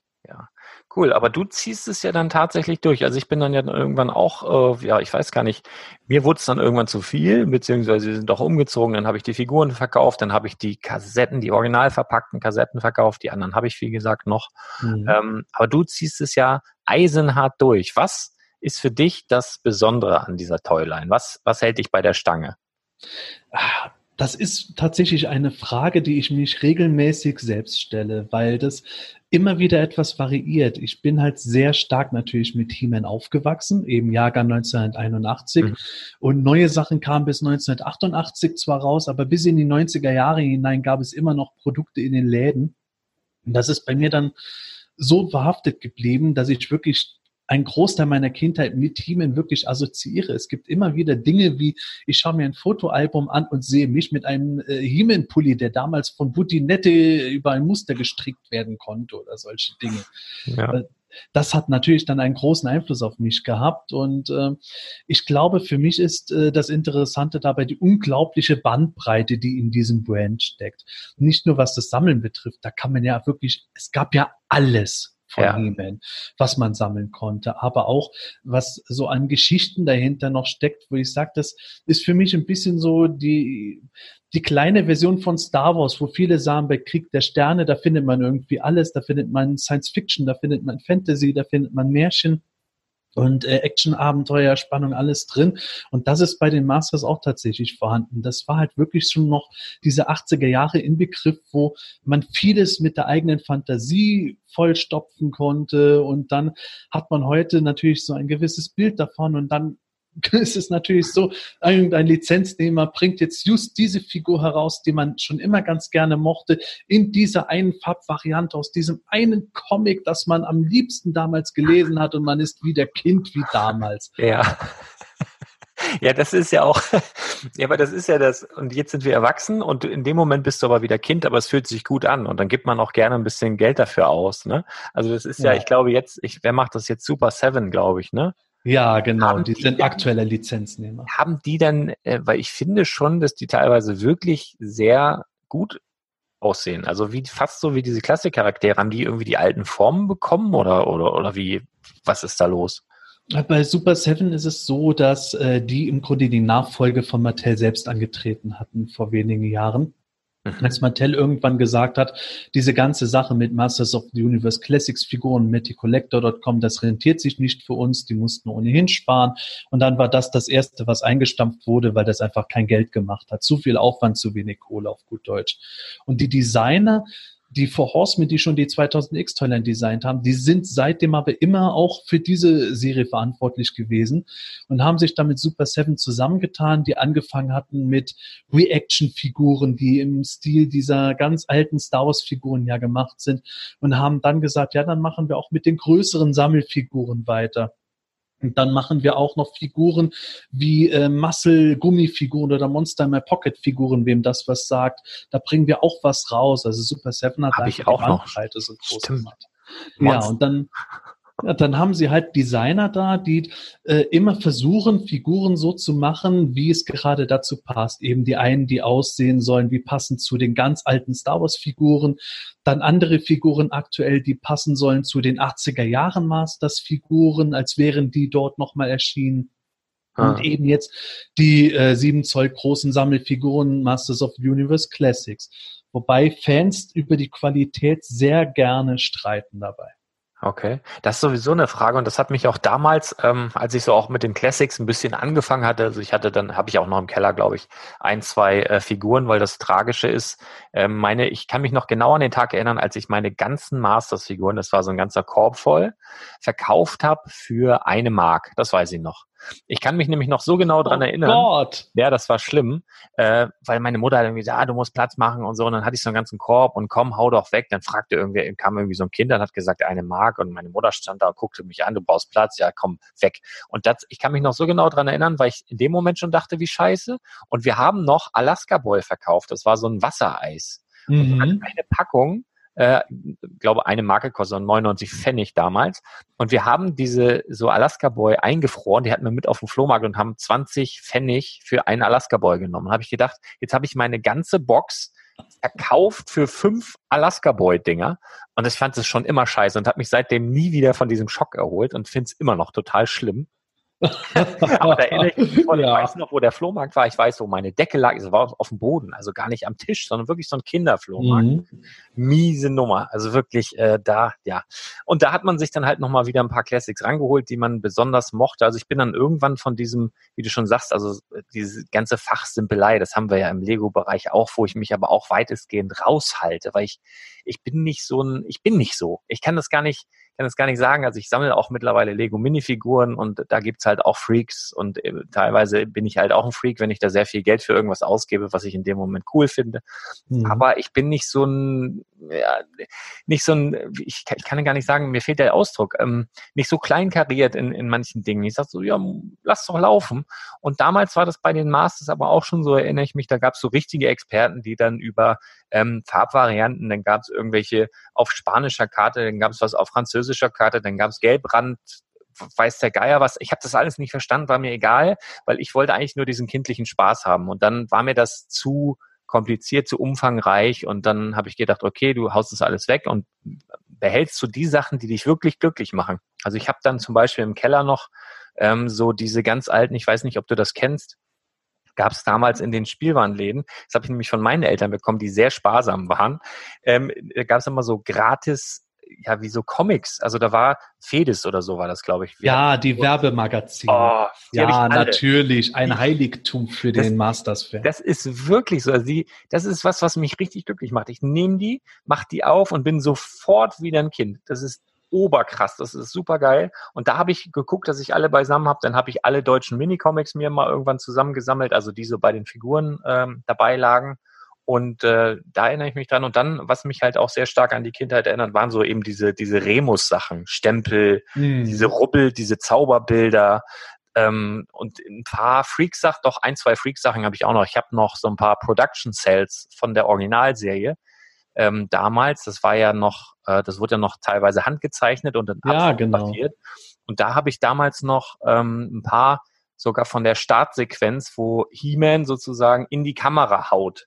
Cool, aber du ziehst es ja dann tatsächlich durch. Also ich bin dann ja irgendwann auch, äh, ja, ich weiß gar nicht, mir wurde es dann irgendwann zu viel, beziehungsweise wir sind doch umgezogen, dann habe ich die Figuren verkauft, dann habe ich die Kassetten, die original verpackten Kassetten verkauft, die anderen habe ich, wie gesagt, noch. Mhm. Ähm, aber du ziehst es ja eisenhart durch. Was ist für dich das Besondere an dieser Toyline? Was, was hält dich bei der Stange? Das ist tatsächlich eine Frage, die ich mich regelmäßig selbst stelle, weil das immer wieder etwas variiert. Ich bin halt sehr stark natürlich mit He-Man aufgewachsen, eben Jahrgang 1981. Mhm. Und neue Sachen kamen bis 1988 zwar raus, aber bis in die 90er Jahre hinein gab es immer noch Produkte in den Läden. Und das ist bei mir dann so verhaftet geblieben, dass ich wirklich ein Großteil meiner Kindheit mit He-Man wirklich assoziiere. Es gibt immer wieder Dinge wie, ich schaue mir ein Fotoalbum an und sehe mich mit einem äh, He-Man-Pulli, der damals von Butinette über ein Muster gestrickt werden konnte oder solche Dinge. Ja. Äh, das hat natürlich dann einen großen Einfluss auf mich gehabt. Und äh, ich glaube, für mich ist äh, das Interessante dabei die unglaubliche Bandbreite, die in diesem Brand steckt. Nicht nur was das Sammeln betrifft, da kann man ja wirklich, es gab ja alles von ja. He-Man, was man sammeln konnte, aber auch was so an Geschichten dahinter noch steckt, wo ich sage, das ist für mich ein bisschen so die die kleine Version von Star Wars, wo viele sagen, bei Krieg der Sterne, da findet man irgendwie alles, da findet man Science Fiction, da findet man Fantasy, da findet man Märchen und äh, Action, Abenteuer, Spannung, alles drin. Und das ist bei den Masters auch tatsächlich vorhanden. Das war halt wirklich schon noch diese 80er Jahre Inbegriff, wo man vieles mit der eigenen Fantasie vollstopfen konnte. Und dann hat man heute natürlich so ein gewisses Bild davon und dann ist es natürlich so, irgendein Lizenznehmer bringt jetzt just diese Figur heraus, die man schon immer ganz gerne mochte, in dieser einen Farbvariante aus diesem einen Comic, das man am liebsten damals gelesen hat und man ist wieder Kind wie damals. Ja. Ja, das ist ja auch, ja, aber das ist ja das, und jetzt sind wir erwachsen und in dem Moment bist du aber wieder Kind, aber es fühlt sich gut an und dann gibt man auch gerne ein bisschen Geld dafür aus, ne? Also das ist ja, ja ich glaube jetzt, ich, wer macht das jetzt? Super Seven, glaube ich, ne? Ja, genau. Die, die sind aktuelle Lizenznehmer. Haben die dann, äh, weil ich finde schon, dass die teilweise wirklich sehr gut aussehen. Also wie fast so wie diese Klassikcharaktere. Haben die irgendwie die alten Formen bekommen oder oder oder wie? Was ist da los? Bei Super Seven ist es so, dass äh, die im Grunde die Nachfolge von Mattel selbst angetreten hatten vor wenigen Jahren. Mhm. Als Mattel irgendwann gesagt hat, diese ganze Sache mit Masters of the Universe Classics Figuren, MettyCollector.com, das rentiert sich nicht für uns, die mussten ohnehin sparen. Und dann war das das erste, was eingestampft wurde, weil das einfach kein Geld gemacht hat. Zu viel Aufwand, zu wenig Kohle auf gut Deutsch. Und die Designer die For Horsemen, die schon die 2000X Toyline designt haben, die sind seitdem aber immer auch für diese Serie verantwortlich gewesen und haben sich damit Super Seven zusammengetan, die angefangen hatten mit Reaction-Figuren, die im Stil dieser ganz alten Star Wars-Figuren ja gemacht sind und haben dann gesagt, ja, dann machen wir auch mit den größeren Sammelfiguren weiter. Und dann machen wir auch noch Figuren wie äh, Muscle-Gummifiguren oder Monster My Pocket-Figuren, wem das was sagt. Da bringen wir auch was raus. Also Super Seven hat Hab ich auch noch. so groß Stimmt. gemacht. Ja, und dann Ja, dann haben sie halt Designer da, die äh, immer versuchen, Figuren so zu machen, wie es gerade dazu passt. Eben die einen, die aussehen sollen, wie passend zu den ganz alten Star Wars-Figuren. Dann andere Figuren aktuell, die passen sollen zu den 80er Jahren Masters-Figuren, als wären die dort nochmal erschienen. Ah. Und eben jetzt die äh, 7 Zoll großen Sammelfiguren Masters of the Universe Classics. Wobei Fans über die Qualität sehr gerne streiten dabei. Okay, das ist sowieso eine Frage und das hat mich auch damals, ähm, als ich so auch mit den Classics ein bisschen angefangen hatte, also ich hatte dann, habe ich auch noch im Keller, glaube ich, ein, zwei äh, Figuren, weil das Tragische ist, äh, meine, ich kann mich noch genau an den Tag erinnern, als ich meine ganzen Masters-Figuren, das war so ein ganzer Korb voll, verkauft habe für eine Mark, das weiß ich noch. Ich kann mich nämlich noch so genau dran oh erinnern. Gott. Ja, das war schlimm, äh, weil meine Mutter hat irgendwie gesagt, ah, du musst Platz machen und so. Und dann hatte ich so einen ganzen Korb und komm, hau doch weg. Dann fragte irgendwer, kam irgendwie so ein Kind, dann hat gesagt, eine Mark. Und meine Mutter stand da und guckte mich an, du brauchst Platz, ja, komm, weg. Und das, ich kann mich noch so genau dran erinnern, weil ich in dem Moment schon dachte, wie scheiße. Und wir haben noch Alaska Boy verkauft. Das war so ein Wassereis. Mhm. Und eine Packung äh, glaube eine Marke kostet 99 Pfennig damals. Und wir haben diese so Alaska Boy eingefroren, die hatten wir mit auf dem Flohmarkt und haben 20 Pfennig für einen Alaska Boy genommen. Habe ich gedacht, jetzt habe ich meine ganze Box verkauft für fünf Alaska Boy Dinger und ich fand es schon immer scheiße und habe mich seitdem nie wieder von diesem Schock erholt und finde es immer noch total schlimm. Aber da erinnere ich mich voll, ja. ich weiß noch, wo der Flohmarkt war. Ich weiß, wo meine Decke lag. Es war auf dem Boden, also gar nicht am Tisch, sondern wirklich so ein Kinderflohmarkt. Mhm. Miese Nummer. Also wirklich äh, da, ja. Und da hat man sich dann halt nochmal wieder ein paar Classics rangeholt, die man besonders mochte. Also ich bin dann irgendwann von diesem, wie du schon sagst, also diese ganze Fachsimpelei, das haben wir ja im Lego-Bereich auch, wo ich mich aber auch weitestgehend raushalte, weil ich, ich bin nicht so ein, ich bin nicht so. Ich kann das gar nicht, kann es gar nicht sagen. Also ich sammle auch mittlerweile Lego Minifiguren und da gibt's halt auch Freaks und äh, teilweise bin ich halt auch ein Freak, wenn ich da sehr viel Geld für irgendwas ausgebe, was ich in dem Moment cool finde. Mhm. Aber ich bin nicht so ein, ja, nicht so ein, ich, ich kann gar nicht sagen, mir fehlt der Ausdruck, ähm, nicht so kleinkariert in, in manchen Dingen. Ich sag so, ja, lass doch laufen. Und damals war das bei den Masters aber auch schon so, erinnere ich mich, da gab's so richtige Experten, die dann über ähm, Farbvarianten, dann gab's irgendwelche auf spanischer Karte, dann gab's was auf französischer französischer Karte, dann gab es Gelbrand, weiß der Geier was. Ich habe das alles nicht verstanden, war mir egal, weil ich wollte eigentlich nur diesen kindlichen Spaß haben. Und dann war mir das zu kompliziert, zu umfangreich und dann habe ich gedacht, okay, du haust das alles weg und behältst du die Sachen, die dich wirklich glücklich machen. Also ich habe dann zum Beispiel im Keller noch ähm, so diese ganz alten, ich weiß nicht, ob du das kennst, gab es damals in den Spielwarenläden. Das habe ich nämlich von meinen Eltern bekommen, die sehr sparsam waren. Ähm, gab es immer so gratis ja, wie so Comics. Also da war Fedis oder so war das, glaube ich. Ja, die Werbemagazine. Oh, die ja, natürlich. Ein Heiligtum für das, den Masters-Fan. Das ist wirklich so. Also die, das ist was, was mich richtig glücklich macht. Ich nehme die, mach die auf und bin sofort wieder ein Kind. Das ist oberkrass, das ist super geil. Und da habe ich geguckt, dass ich alle beisammen habe. Dann habe ich alle deutschen Minicomics mir mal irgendwann zusammengesammelt, also die so bei den Figuren ähm, dabei lagen. Und äh, da erinnere ich mich dran. Und dann, was mich halt auch sehr stark an die Kindheit erinnert, waren so eben diese, diese Remus-Sachen, Stempel, mhm. diese Rubbel, diese Zauberbilder. Ähm, und ein paar Freaks-Sachen, doch ein, zwei Freaks-Sachen habe ich auch noch. Ich habe noch so ein paar Production-Cells von der Originalserie. Ähm, damals, das war ja noch, äh, das wurde ja noch teilweise handgezeichnet und dann ja, genau. Und da habe ich damals noch ähm, ein paar sogar von der Startsequenz, wo He-Man sozusagen in die Kamera haut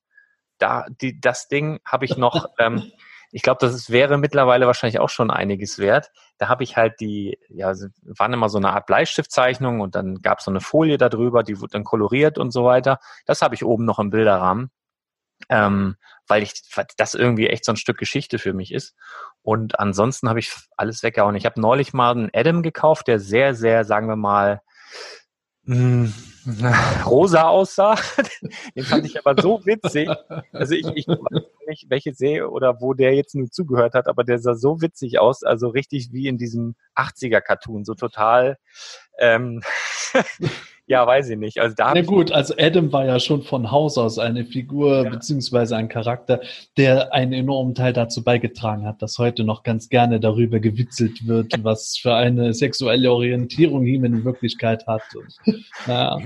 da die, das Ding habe ich noch, ähm, ich glaube, das ist, wäre mittlerweile wahrscheinlich auch schon einiges wert. Da habe ich halt die, ja, waren immer so eine Art Bleistiftzeichnung und dann gab es so eine Folie darüber, die wurde dann koloriert und so weiter. Das habe ich oben noch im Bilderrahmen, ähm, weil ich das irgendwie echt so ein Stück Geschichte für mich ist. Und ansonsten habe ich alles weggehauen. Ich habe neulich mal einen Adam gekauft, der sehr, sehr, sagen wir mal, mh, hm, rosa aussah. Den fand ich aber so witzig. Also ich, ich weiß nicht, welche Serie oder wo der jetzt nur zugehört hat, aber der sah so witzig aus, also richtig wie in diesem 80er-Cartoon, so total ähm, Ja, weiß ich nicht. Also da Na gut, also Adam war ja schon von Haus aus eine Figur ja. beziehungsweise ein Charakter, der einen enormen Teil dazu beigetragen hat, dass heute noch ganz gerne darüber gewitzelt wird, was für eine sexuelle Orientierung ihm in Wirklichkeit hat. Und, ja.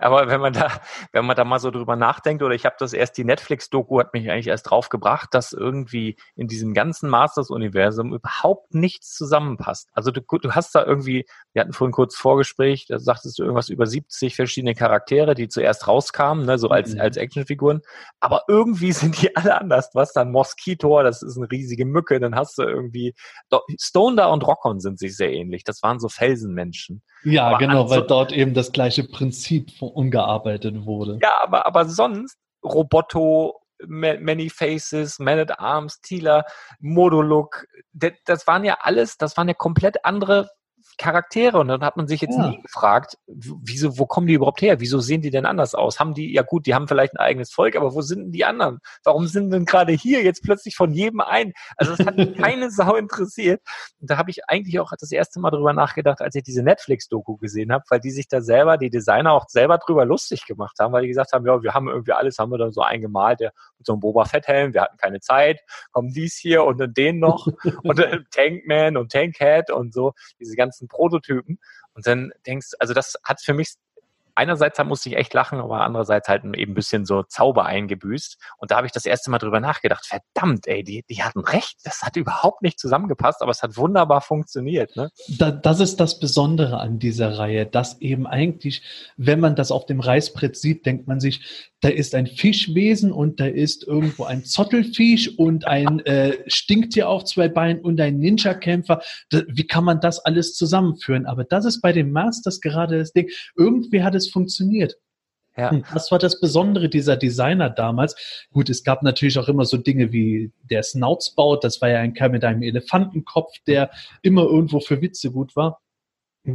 Aber wenn man da, wenn man da mal so drüber nachdenkt, oder ich habe das erst, die Netflix-Doku hat mich eigentlich erst drauf gebracht, dass irgendwie in diesem ganzen Masters-Universum überhaupt nichts zusammenpasst. Also du, du hast da irgendwie, wir hatten vorhin kurz Vorgespräch, da sagtest du irgendwas über 70 verschiedene Charaktere, die zuerst rauskamen, ne, so als, mhm. als Actionfiguren. Aber irgendwie sind die alle anders. Hast dann Moskito, das ist eine riesige Mücke, dann hast du irgendwie, Stone und Rockon sind sich sehr ähnlich. Das waren so Felsenmenschen. Ja, aber genau, weil dort eben das gleiche Prinzip umgearbeitet wurde. Ja, aber, aber sonst Roboto, Many Faces, Man at Arms, Tila, Moduluk, das waren ja alles, das waren ja komplett andere Charaktere und dann hat man sich jetzt ja. nie gefragt, wieso, wo kommen die überhaupt her? Wieso sehen die denn anders aus? Haben die, ja gut, die haben vielleicht ein eigenes Volk, aber wo sind denn die anderen? Warum sind denn gerade hier jetzt plötzlich von jedem ein? Also das hat keine Sau interessiert. Und da habe ich eigentlich auch das erste Mal drüber nachgedacht, als ich diese Netflix-Doku gesehen habe, weil die sich da selber, die Designer auch selber drüber lustig gemacht haben, weil die gesagt haben, ja, wir haben irgendwie alles, haben wir dann so eingemalt, der mit so einem Boba Fett-Helm, wir hatten keine Zeit, kommen dies hier und dann den noch und dann Tankman und Tankhead und so, diese ganzen Prototypen. Und dann denkst also das hat für mich einerseits musste ich echt lachen, aber andererseits halt eben ein bisschen so Zauber eingebüßt. Und da habe ich das erste Mal drüber nachgedacht, verdammt, ey, die, die hatten recht, das hat überhaupt nicht zusammengepasst, aber es hat wunderbar funktioniert. Ne? Da, das ist das Besondere an dieser Reihe, dass eben eigentlich, wenn man das auf dem Reißbrett sieht, denkt man sich, da ist ein Fischwesen und da ist irgendwo ein Zottelfisch und ein äh, Stinktier auf zwei Beinen und ein Ninja-Kämpfer. Wie kann man das alles zusammenführen? Aber das ist bei den Masters gerade das Ding. Irgendwie hat es funktioniert. Ja. Das war das Besondere dieser Designer damals. Gut, es gab natürlich auch immer so Dinge wie der Snoutsbau, das war ja ein Kerl mit einem Elefantenkopf, der immer irgendwo für Witze gut war.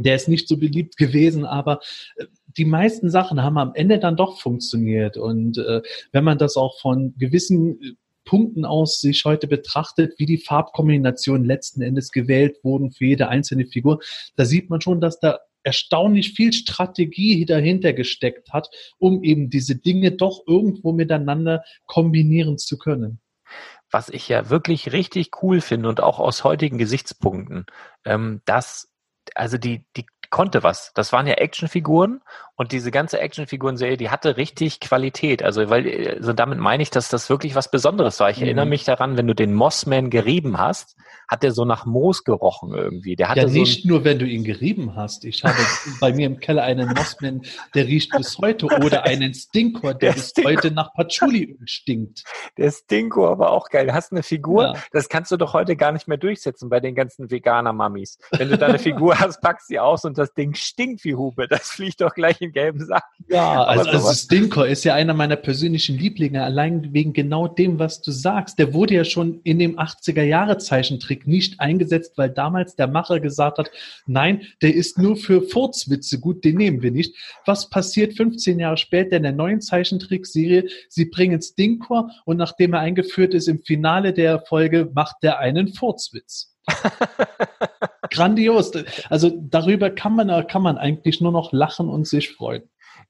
Der ist nicht so beliebt gewesen, aber äh, die meisten Sachen haben am Ende dann doch funktioniert. Und äh, wenn man das auch von gewissen äh, Punkten aus sich heute betrachtet, wie die Farbkombinationen letzten Endes gewählt wurden für jede einzelne Figur, da sieht man schon, dass da erstaunlich viel Strategie dahinter gesteckt hat, um eben diese Dinge doch irgendwo miteinander kombinieren zu können. Was ich ja wirklich richtig cool finde und auch aus heutigen Gesichtspunkten, ähm, dass also die, die konnte was. Das waren ja Actionfiguren und diese ganze Actionfiguren-Serie, die hatte richtig Qualität. Also, weil, also damit meine ich, dass das wirklich was Besonderes war. Ich mhm. erinnere mich daran, wenn du den Mossman gerieben hast, hat der so nach Moos gerochen irgendwie. Der hatte ja, so nicht nur, wenn du ihn gerieben hast. Ich habe bei mir im Keller einen Mossman, der riecht bis heute oder einen Stinkor, der, der bis Stinkor. heute nach Patchouliöl stinkt. Der Stinkor war auch geil. Du hast eine Figur, ja. das kannst du doch heute gar nicht mehr durchsetzen bei den ganzen Veganer-Mamis. Wenn du da eine Figur hast, packst sie aus und das Ding stinkt wie Hupe. Das fliegt doch gleich in gelben Sack. Ja, also, also Stinkor ist ja einer meiner persönlichen Lieblinge, allein wegen genau dem, was du sagst. Der wurde ja schon in dem 80er-Jahre-Zeichentrick nicht eingesetzt, weil damals der Macher gesagt hat, nein, der ist nur für Furzwitze gut, den nehmen wir nicht. Was passiert 15 Jahre später in der neuen Zeichentrickserie? Sie bringen Stinkor und nachdem er eingeführt ist im Finale der Folge, macht der einen Furzwitz. Grandios. Also darüber kann man, kann man eigentlich nur noch lachen und sich freuen.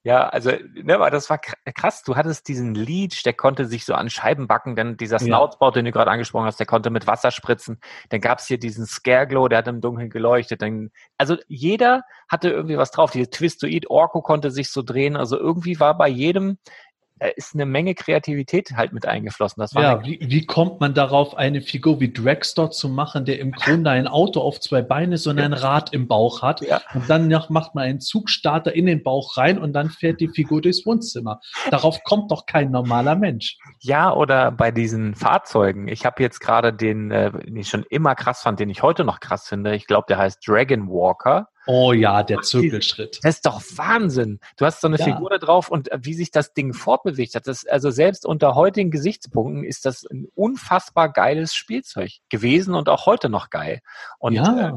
Ja, also, ne, aber das war krass. Du hattest diesen Leech, der konnte sich so an Scheiben backen, denn dieser Snoutsbau, den du gerade angesprochen hast, der konnte mit Wasser spritzen. Dann gab's hier diesen Scareglow, der hat im Dunkeln geleuchtet. Dann, also jeder hatte irgendwie was drauf. Dieses Twistoid Orko konnte sich so drehen. Also irgendwie war bei jedem da ist eine Menge Kreativität halt mit eingeflossen. Das war ja, wie, wie kommt man darauf, eine Figur wie Dragstore zu machen, der im Grunde ein Auto auf zwei Beine, sondern ein Rad im Bauch hat? Ja. Und dann macht man einen Zugstarter in den Bauch rein und dann fährt die Figur durchs Wohnzimmer. Darauf kommt doch kein normaler Mensch. Ja, oder bei diesen Fahrzeugen. Ich habe jetzt gerade den, äh, den ich schon immer krass fand, den ich heute noch krass finde. Ich glaube, der heißt Dragon Walker. Oh ja, der Zirkelschritt. Das ist doch Wahnsinn. Du hast so eine ja. Figur da drauf und äh, wie sich das Ding fortbewegt hat. Das, also selbst unter heutigen Gesichtspunkten ist das ein unfassbar geiles Spielzeug gewesen und auch heute noch geil. Und, ja. Äh,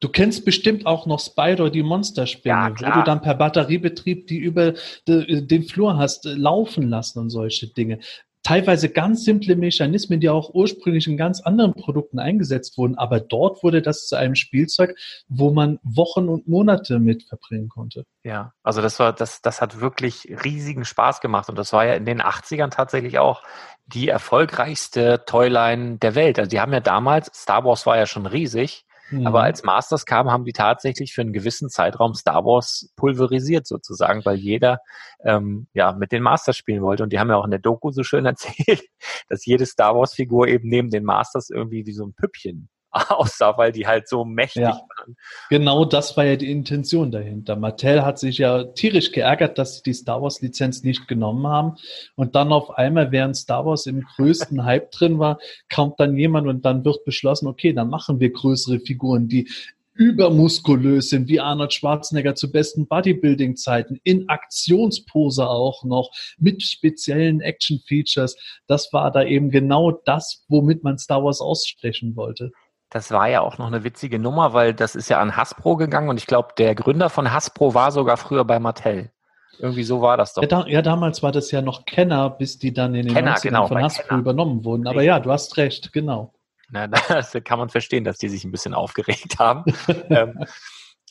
Du kennst bestimmt auch noch Spyro, die Monsterspinne, ja, wo du dann per Batteriebetrieb die über den Flur hast äh, laufen lassen und solche Dinge. Teilweise ganz simple Mechanismen, die auch ursprünglich in ganz anderen Produkten eingesetzt wurden. Aber dort wurde das zu einem Spielzeug, wo man Wochen und Monate mit verbringen konnte. Ja, also das war, das, das hat wirklich riesigen Spaß gemacht. Und das war ja in den 80ern tatsächlich auch die erfolgreichste Toyline der Welt. Also die haben ja damals, Star Wars war ja schon riesig, Mhm. Aber als Masters kam, haben die tatsächlich für einen gewissen Zeitraum Star Wars pulverisiert sozusagen, weil jeder ähm, ja mit den Masters spielen wollte. Und die haben ja auch in der Doku so schön erzählt, dass jede Star Wars-Figur eben neben den Masters irgendwie wie so ein Püppchen aussah, weil die halt so mächtig ja. waren. Genau das war ja die Intention dahinter. Mattel hat sich ja tierisch geärgert, dass sie die Star Wars Lizenz nicht genommen haben. Und dann auf einmal, während Star Wars im größten Hype drin war, kommt dann jemand und dann wird beschlossen, okay, dann machen wir größere Figuren, die übermuskulös sind, wie Arnold Schwarzenegger zu besten Bodybuilding-Zeiten, in Aktionspose auch noch, mit speziellen Action-Features. Das war da eben genau das, womit man Star Wars ausstechen wollte. Das war ja auch noch eine witzige Nummer, weil das ist ja an Hasbro gegangen und ich glaube, der Gründer von Hasbro war sogar früher bei Mattel. Irgendwie so war das doch. Ja, da, ja damals war das ja noch Kenner, bis die dann in den Kenner, 90ern genau, von Hasbro Kenner. übernommen wurden. Aber ja, du hast recht, genau. Na, das kann man verstehen, dass die sich ein bisschen aufgeregt haben. ähm,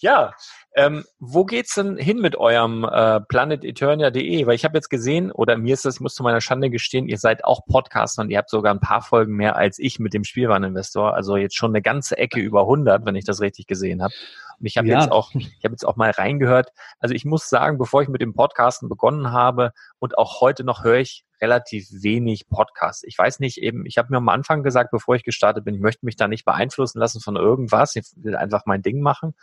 ja, ähm, wo geht's denn hin mit eurem äh, planeteternia.de? Weil ich habe jetzt gesehen, oder mir ist das, ich muss zu meiner Schande gestehen, ihr seid auch Podcaster und ihr habt sogar ein paar Folgen mehr als ich mit dem Spielwareninvestor. Also jetzt schon eine ganze Ecke über 100, wenn ich das richtig gesehen habe. Und ich habe ja. jetzt auch, ich habe jetzt auch mal reingehört. Also ich muss sagen, bevor ich mit dem Podcasten begonnen habe und auch heute noch höre ich relativ wenig Podcasts. Ich weiß nicht, eben, ich habe mir am Anfang gesagt, bevor ich gestartet bin, ich möchte mich da nicht beeinflussen lassen von irgendwas. Ich will einfach mein Ding machen.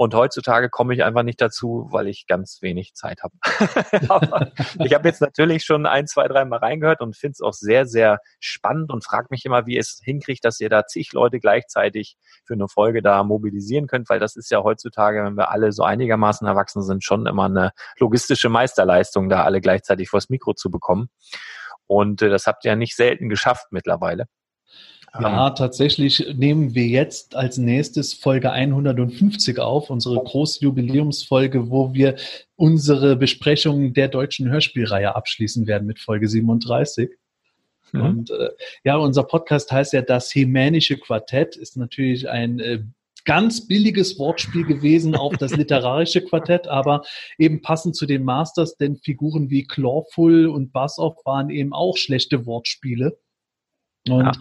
Und heutzutage komme ich einfach nicht dazu, weil ich ganz wenig Zeit habe. Ich habe jetzt natürlich schon ein, zwei, drei Mal reingehört und finde es auch sehr, sehr spannend und frage mich immer, wie es hinkriegt, dass ihr da zig Leute gleichzeitig für eine Folge da mobilisieren könnt, weil das ist ja heutzutage, wenn wir alle so einigermaßen erwachsen sind, schon immer eine logistische Meisterleistung, da alle gleichzeitig vors Mikro zu bekommen. Und äh, das habt ihr ja nicht selten geschafft mittlerweile. Ja, ähm, tatsächlich nehmen wir jetzt als nächstes Folge 150 auf, unsere große Jubiläumsfolge, wo wir unsere Besprechung der deutschen Hörspielreihe abschließen werden mit Folge 37. Mhm. Und äh, ja, unser Podcast heißt ja das Hemänische Quartett, ist natürlich ein äh, ganz billiges Wortspiel gewesen auf das literarische Quartett, aber eben passend zu den Masters, denn Figuren wie Clawful und Bassoff waren eben auch schlechte Wortspiele. Und ja.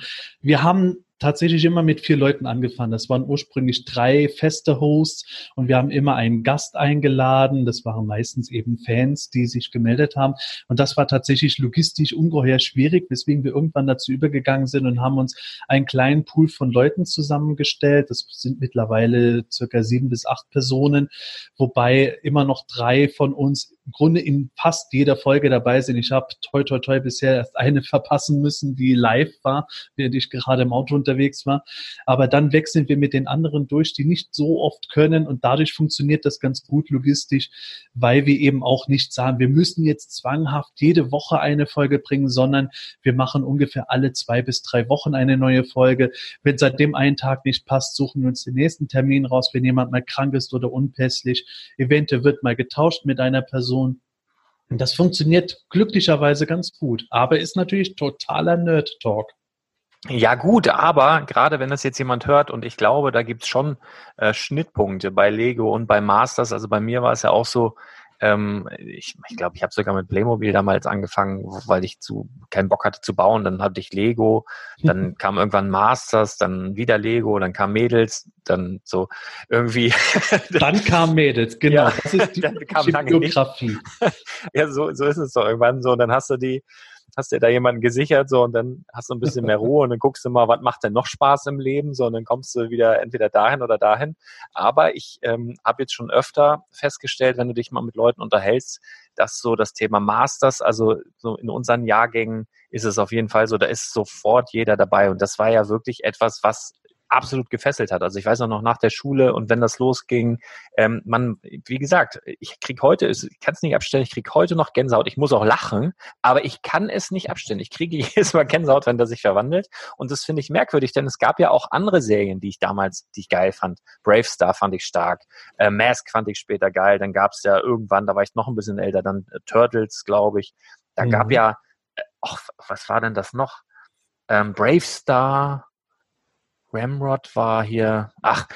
wir haben tatsächlich immer mit vier Leuten angefangen. Das waren ursprünglich drei feste Hosts und wir haben immer einen Gast eingeladen. Das waren meistens eben Fans, die sich gemeldet haben. Und das war tatsächlich logistisch ungeheuer schwierig, weswegen wir irgendwann dazu übergegangen sind und haben uns einen kleinen Pool von Leuten zusammengestellt. Das sind mittlerweile circa sieben bis acht Personen, wobei immer noch drei von uns Grunde in fast jeder Folge dabei sind. Ich habe toi toi toi bisher erst eine verpassen müssen, die live war, während ich gerade im Auto unterwegs war. Aber dann wechseln wir mit den anderen durch, die nicht so oft können und dadurch funktioniert das ganz gut logistisch, weil wir eben auch nicht sagen, wir müssen jetzt zwanghaft jede Woche eine Folge bringen, sondern wir machen ungefähr alle zwei bis drei Wochen eine neue Folge. Wenn seitdem ein Tag nicht passt, suchen wir uns den nächsten Termin raus, wenn jemand mal krank ist oder unpässlich. Eventuell wird mal getauscht mit einer Person Person. Und das funktioniert glücklicherweise ganz gut, aber ist natürlich totaler Nerd-Talk. Ja gut, aber gerade wenn das jetzt jemand hört und ich glaube, da gibt's schon äh, Schnittpunkte bei Lego und bei Masters. Also bei mir war es ja auch so, ähm, ich glaube, ich, glaub, ich habe sogar mit Playmobil damals angefangen, weil ich zu keinen Bock hatte zu bauen. Dann hatte ich Lego, dann kam irgendwann Masters, dann wieder Lego, dann kam Mädels, dann so irgendwie. dann kam Mädels, genau. Ja, das ist die dann kam Biografie. ja, so, so ist es doch irgendwann so. Dann hast du die hast dir da jemanden gesichert, so, und dann hast du ein bisschen mehr Ruhe und dann guckst du mal, was macht denn noch Spaß im Leben, so, und dann kommst du wieder entweder dahin oder dahin. Aber ich ähm, habe jetzt schon öfter festgestellt, wenn du dich mal mit Leuten unterhältst, dass so das Thema Masters, also so in unseren Jahrgängen ist es auf jeden Fall so, da ist sofort jeder dabei. Und das war ja wirklich etwas, was absolut gefesselt hat. Also ich weiß auch noch nach der Schule und wenn das losging, ähm, man, wie gesagt, ich krieg heute, ich kann es nicht abstellen, ich krieg heute noch Gänsehaut. Ich muss auch lachen, aber ich kann es nicht abstellen. Ich kriege jedes Mal Gänsehaut, wenn der sich verwandelt. Und das finde ich merkwürdig, denn es gab ja auch andere Serien, die ich damals, die ich geil fand. Brave Star fand ich stark, äh, Mask fand ich später geil. Dann gab es ja irgendwann, da war ich noch ein bisschen älter, dann äh, Turtles, glaube ich. Da mhm. gab ja auch was war denn das noch? Ähm, Brave Star, Ramrod war hier. Ach,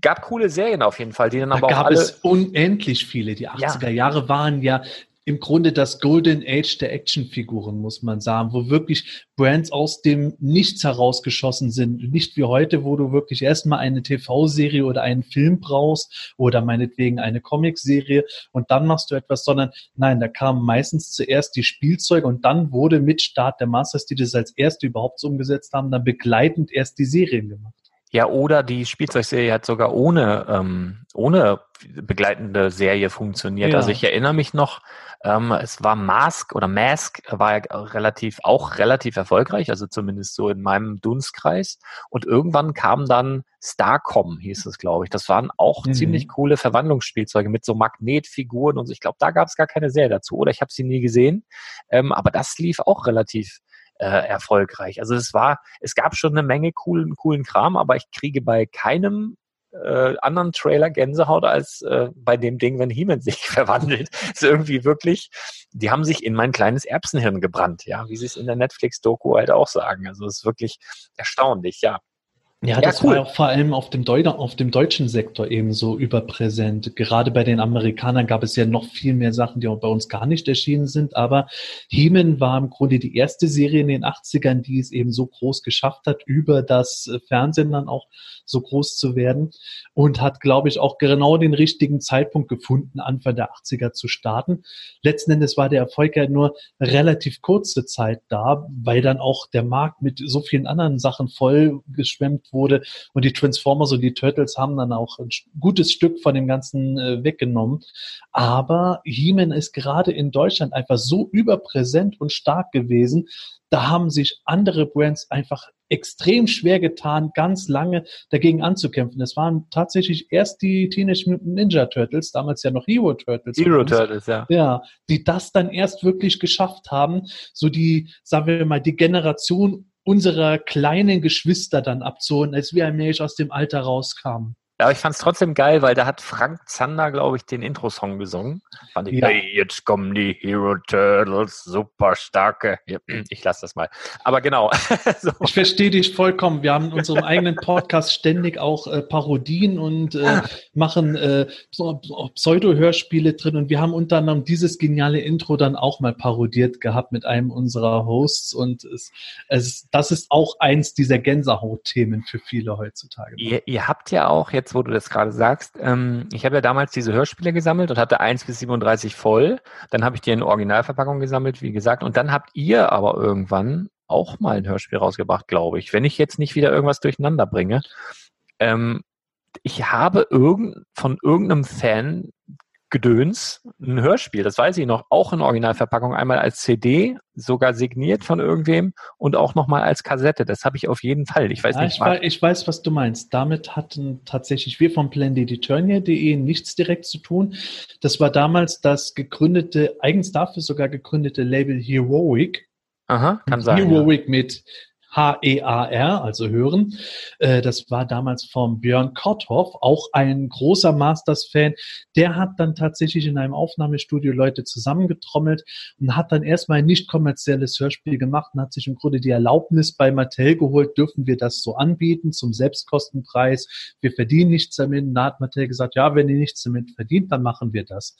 gab coole Serien auf jeden Fall, die dann da aber auch gab alle. es unendlich viele. Die 80er Jahre waren ja im Grunde das Golden Age der Actionfiguren, muss man sagen, wo wirklich Brands aus dem Nichts herausgeschossen sind. Nicht wie heute, wo du wirklich erstmal eine TV-Serie oder einen Film brauchst oder meinetwegen eine Comicserie und dann machst du etwas, sondern nein, da kamen meistens zuerst die Spielzeuge und dann wurde mit Start der Masters, die das als erste überhaupt so umgesetzt haben, dann begleitend erst die Serien gemacht. Ja, oder die Spielzeugserie hat sogar ohne, ähm, ohne begleitende Serie funktioniert. Ja. Also ich erinnere mich noch, ähm, es war Mask oder Mask war ja relativ, auch relativ erfolgreich, also zumindest so in meinem Dunstkreis. Und irgendwann kam dann Starcom, hieß es, glaube ich. Das waren auch Mhm. ziemlich coole Verwandlungsspielzeuge mit so Magnetfiguren und so. Ich glaube, da gab es gar keine Serie dazu. Oder ich habe sie nie gesehen. Ähm, aber das lief auch relativ äh, erfolgreich. Also es war, es gab schon eine Menge coolen, coolen Kram, aber ich kriege bei keinem äh, anderen Trailer Gänsehaut als äh, bei dem Ding, wenn He-Man sich verwandelt. ist irgendwie wirklich, die haben sich in mein kleines Erbsenhirn gebrannt, ja, wie sie es in der Netflix-Doku halt auch sagen. Also es ist wirklich erstaunlich, ja. Ja, Ja, das cool. war auch vor allem auf dem, Deu auf dem deutschen Sektor eben so überpräsent. Gerade bei den Amerikanern gab es ja noch viel mehr Sachen, die auch bei uns gar nicht erschienen sind. Aber He-Man war im Grunde die erste Serie in den 80ern, die es eben so groß geschafft hat, über das Fernsehen dann auch so groß zu werden. Und hat, glaube ich, auch genau den richtigen Zeitpunkt gefunden, Anfang der 80er zu starten. Letzten Endes war der Erfolg ja nur relativ kurze Zeit da, weil dann auch der Markt mit so vielen anderen Sachen voll geschwemmt wurde und die Transformers und die Turtles haben dann auch ein gutes Stück von dem Ganzen äh, weggenommen. Aber He-Man ist gerade in Deutschland einfach so überpräsent und stark gewesen. Da haben sich andere Brands einfach extrem schwer getan, ganz lange dagegen anzukämpfen. Es waren tatsächlich erst die Teenage Mutant Ninja Turtles, damals ja noch Hero Turtles. Übrigens. Turtles, ja. Ja, die das dann erst wirklich geschafft haben, so die, sagen wir mal, die Generation unserer kleinen Geschwister dann abzuholen, als wir allmählich aus dem Alter rauskamen. Aber ich fand es trotzdem geil, weil da hat Frank Zander, glaube ich, den Intro-Song gesungen. Fand ich, Ja. hey, jetzt kommen die Hero Turtles, super starke. Ich lasse das mal. Aber genau. so. Ich verstehe dich vollkommen. Wir haben in unserem eigenen Podcast ständig auch äh, Parodien und äh, machen äh, so- so Pseudo-Hörspiele drin. Und wir haben unter anderem dieses geniale Intro dann auch mal parodiert gehabt mit einem unserer Hosts. Und es, es, das ist auch eins dieser Gänsehaut-Themen für viele heutzutage. Ihr, ihr habt ja auch, jetzt wo du das gerade sagst, ähm, ich habe ja damals diese Hörspiele gesammelt und hatte 1 bis 37 voll. Dann habe ich die in Originalverpackung gesammelt, wie gesagt. Und dann habt ihr aber irgendwann auch mal ein Hörspiel rausgebracht, glaube ich. Wenn ich jetzt nicht wieder irgendwas durcheinander bringe. Ähm, ich habe irgend, von irgendeinem Fan Gedöns ein Hörspiel, das weiß ich noch, auch in Originalverpackung, einmal als CD, sogar signiert von irgendwem und auch nochmal als Kassette. Das habe ich auf jeden Fall. Ich weiß Ja, nicht, ich, weiß, ich weiß, was du meinst. Damit hatten tatsächlich wir von PlanDeturnier.de nichts direkt zu tun. Das war damals das gegründete, eigens dafür sogar gegründete Label Heroic. Aha, kann sein. Ja. Heroic mit H-E-A-R, also hören. Äh, Das war damals vom Björn Korthoff, auch ein großer Masters-Fan. Der hat dann tatsächlich in einem Aufnahmestudio Leute zusammengetrommelt und hat dann erstmal ein nicht kommerzielles Hörspiel gemacht und hat sich im Grunde die Erlaubnis bei Mattel geholt, dürfen wir das so anbieten zum Selbstkostenpreis. Wir verdienen nichts damit. Und Da hat Mattel gesagt, ja, wenn ihr nichts damit verdient, dann machen wir das.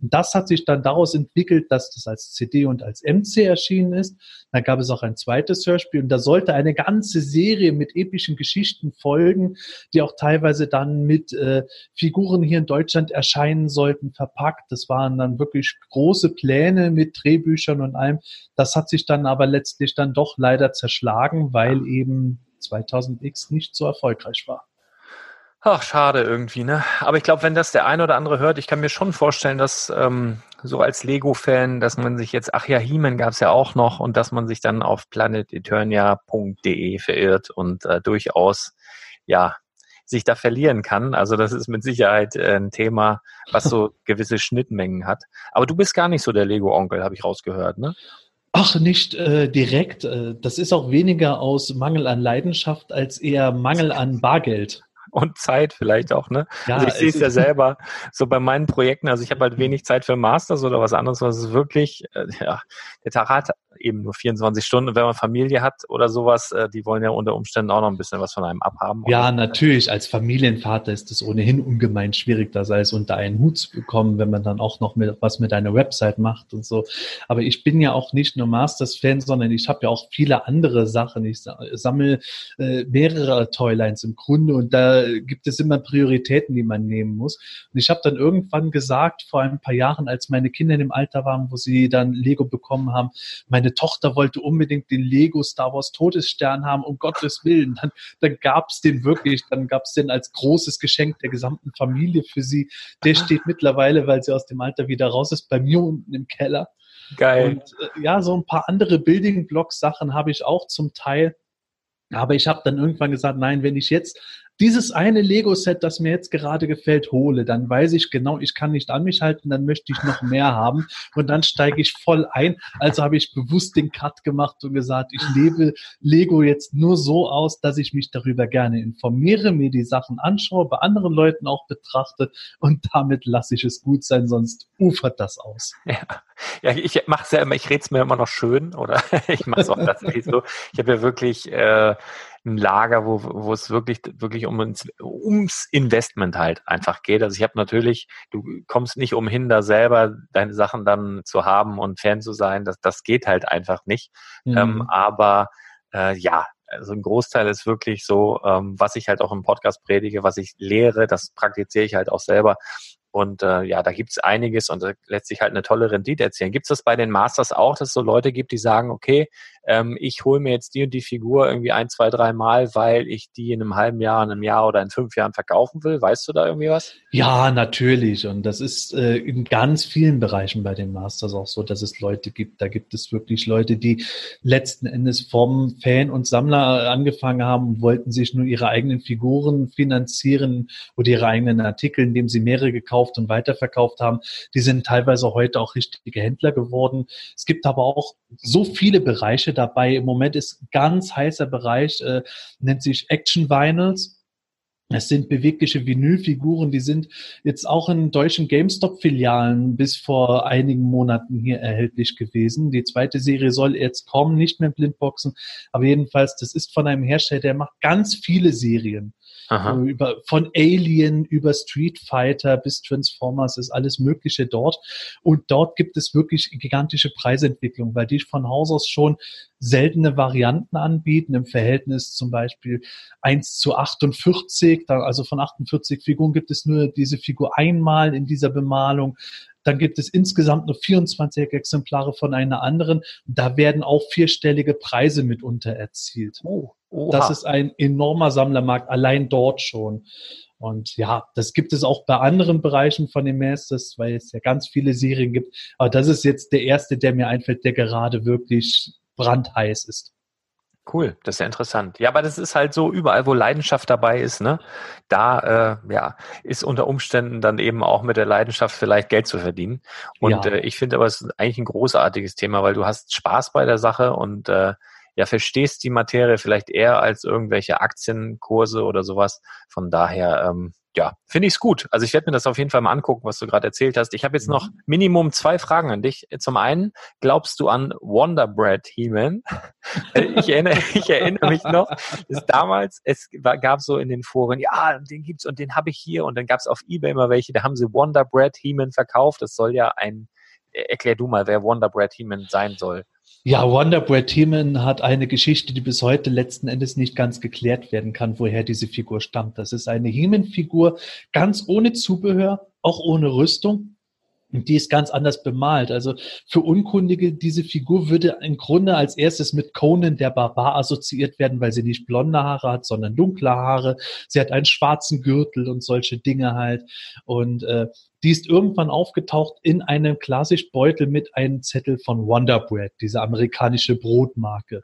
Und das hat sich dann daraus entwickelt, dass das als CD und als MC erschienen ist. Dann gab es auch ein zweites Hörspiel und da sollte eine ganze Serie mit epischen Geschichten folgen, die auch teilweise dann mit äh, Figuren hier in Deutschland erscheinen sollten, verpackt. Das waren dann wirklich große Pläne mit Drehbüchern und allem. Das hat sich dann aber letztlich dann doch leider zerschlagen, weil eben 2000X nicht so erfolgreich war. Ach, schade irgendwie, ne? Aber ich glaube, wenn das der eine oder andere hört, ich kann mir schon vorstellen, dass ähm, so als Lego-Fan, dass man sich jetzt, ach ja, He-Man gab es ja auch noch und dass man sich dann auf planeteternia.de verirrt und äh, durchaus, ja, sich da verlieren kann. Also das ist mit Sicherheit äh, ein Thema, was so gewisse Schnittmengen hat. Aber du bist gar nicht so der Lego-Onkel, habe ich rausgehört, ne? Ach, nicht äh, direkt. Äh, das ist auch weniger aus Mangel an Leidenschaft als eher Mangel an Bargeld. Und Zeit vielleicht auch, ne? Ja, also ich sehe es ja selber so bei meinen Projekten. Also ich habe halt wenig Zeit für Masters oder was anderes, was es wirklich, äh, ja, der Tag hat eben nur 24 Stunden. wenn man Familie hat oder sowas, äh, die wollen ja unter Umständen auch noch ein bisschen was von einem abhaben. Ja, natürlich. Als Familienvater ist es ohnehin ungemein schwierig, das alles unter einen Hut zu bekommen, wenn man dann auch noch mit, was mit einer Website macht und so. Aber ich bin ja auch nicht nur Masters-Fan, sondern ich habe ja auch viele andere Sachen. Ich sammle äh, mehrere Toylines im Grunde und da gibt es immer Prioritäten, die man nehmen muss. Und ich habe dann irgendwann gesagt, vor ein paar Jahren, als meine Kinder in dem Alter waren, wo sie dann Lego bekommen haben, meine Tochter wollte unbedingt den Lego Star Wars Todesstern haben, um Gottes Willen. Dann, dann gab es den wirklich, dann gab es den als großes Geschenk der gesamten Familie für sie. Der steht mittlerweile, weil sie aus dem Alter wieder raus ist, bei mir unten im Keller. Geil. Und äh, ja, so ein paar andere Building Block Sachen habe ich auch zum Teil. Aber ich habe dann irgendwann gesagt, nein, wenn ich jetzt dieses eine Lego-Set, das mir jetzt gerade gefällt, hole, dann weiß ich genau, ich kann nicht an mich halten, dann möchte ich noch mehr haben und dann steige ich voll ein. Also habe ich bewusst den Cut gemacht und gesagt, ich lebe Lego jetzt nur so aus, dass ich mich darüber gerne informiere, mir die Sachen anschaue, bei anderen Leuten auch betrachte und damit lasse ich es gut sein, sonst ufert das aus. Ja, ja ich mache es ja immer, ich rede es mir immer noch schön oder ich mache es auch tatsächlich so. Ich habe ja wirklich äh, ein Lager, wo, wo es wirklich, wirklich um, ums Investment halt einfach geht. Also ich habe natürlich, du kommst nicht umhin, da selber deine Sachen dann zu haben und Fan zu sein. Das, das geht halt einfach nicht. Mhm. Ähm, aber äh, ja, also ein Großteil ist wirklich so, ähm, was ich halt auch im Podcast predige, was ich lehre, das praktiziere ich halt auch selber. Und äh, ja, da gibt's einiges und da lässt sich halt eine tolle Rendite erzielen. Gibt's das bei den Masters auch, dass es so Leute gibt, die sagen, okay, ähm, ich hole mir jetzt die und die Figur irgendwie ein, zwei, drei Mal, weil ich die in einem halben Jahr, in einem Jahr oder in fünf Jahren verkaufen will? Weißt du da irgendwie was? Ja, natürlich. Und das ist äh, in ganz vielen Bereichen bei den Masters auch so, dass es Leute gibt. Da gibt es wirklich Leute, die letzten Endes vom Fan und Sammler angefangen haben und wollten sich nur ihre eigenen Figuren finanzieren oder ihre eigenen Artikel, indem sie mehrere gekauft und weiterverkauft haben. Die sind teilweise heute auch richtige Händler geworden. Es gibt aber auch so viele Bereiche dabei. Im Moment ist ganz heißer Bereich, äh, nennt sich Action Vinyls. Es sind bewegliche Vinylfiguren, die sind jetzt auch in deutschen GameStop-Filialen bis vor einigen Monaten hier erhältlich gewesen. Die zweite Serie soll jetzt kommen, nicht mehr Blindboxen, aber jedenfalls, das ist von einem Hersteller, der macht ganz viele Serien. Aha. Über, von Alien über Street Fighter bis Transformers ist alles Mögliche dort. Und dort gibt es wirklich gigantische Preisentwicklung, weil die von Haus aus schon seltene Varianten anbieten, im Verhältnis zum Beispiel 1 zu 48. Also von 48 Figuren gibt es nur diese Figur einmal in dieser Bemalung. Dann gibt es insgesamt nur 24 Exemplare von einer anderen. Da werden auch vierstellige Preise mitunter erzielt. Oh, das ist ein enormer Sammlermarkt, allein dort schon. Und ja, das gibt es auch bei anderen Bereichen von den Masters, weil es ja ganz viele Serien gibt. Aber das ist jetzt der erste, der mir einfällt, der gerade wirklich brandheiß ist. Cool, das ist ja interessant. Ja, aber das ist halt so, überall, wo Leidenschaft dabei ist, ne, da äh, ja, ist unter Umständen dann eben auch mit der Leidenschaft vielleicht Geld zu verdienen. Und ja. äh, ich finde aber, es ist eigentlich ein großartiges Thema, weil du hast Spaß bei der Sache und äh, ja, verstehst die Materie vielleicht eher als irgendwelche Aktienkurse oder sowas. Von daher, ähm, ja, finde ich es gut. Also ich werde mir das auf jeden Fall mal angucken, was du gerade erzählt hast. Ich habe jetzt noch mhm. Minimum zwei Fragen an dich. Zum einen, glaubst du an Wonder Bread He-Man? ich, erinnere, ich erinnere mich noch, dass damals, es gab so in den Foren, ja, den gibt's und den habe ich hier und dann gab es auf Ebay immer welche, da haben sie Wonder Bread He-Man verkauft. Das soll ja ein, erklär du mal, wer Wonder Bread He-Man sein soll. Ja, Wonder Bread Heeman hat eine Geschichte, die bis heute letzten Endes nicht ganz geklärt werden kann, woher diese Figur stammt. Das ist eine Heeman-Figur, ganz ohne Zubehör, auch ohne Rüstung. Und die ist ganz anders bemalt. Also für Unkundige, diese Figur würde im Grunde als erstes mit Conan der Barbar assoziiert werden, weil sie nicht blonde Haare hat, sondern dunkle Haare. Sie hat einen schwarzen Gürtel und solche Dinge halt. Und äh, die ist irgendwann aufgetaucht in einem Klarsichtbeutel mit einem Zettel von Wonder Bread, diese amerikanische Brotmarke.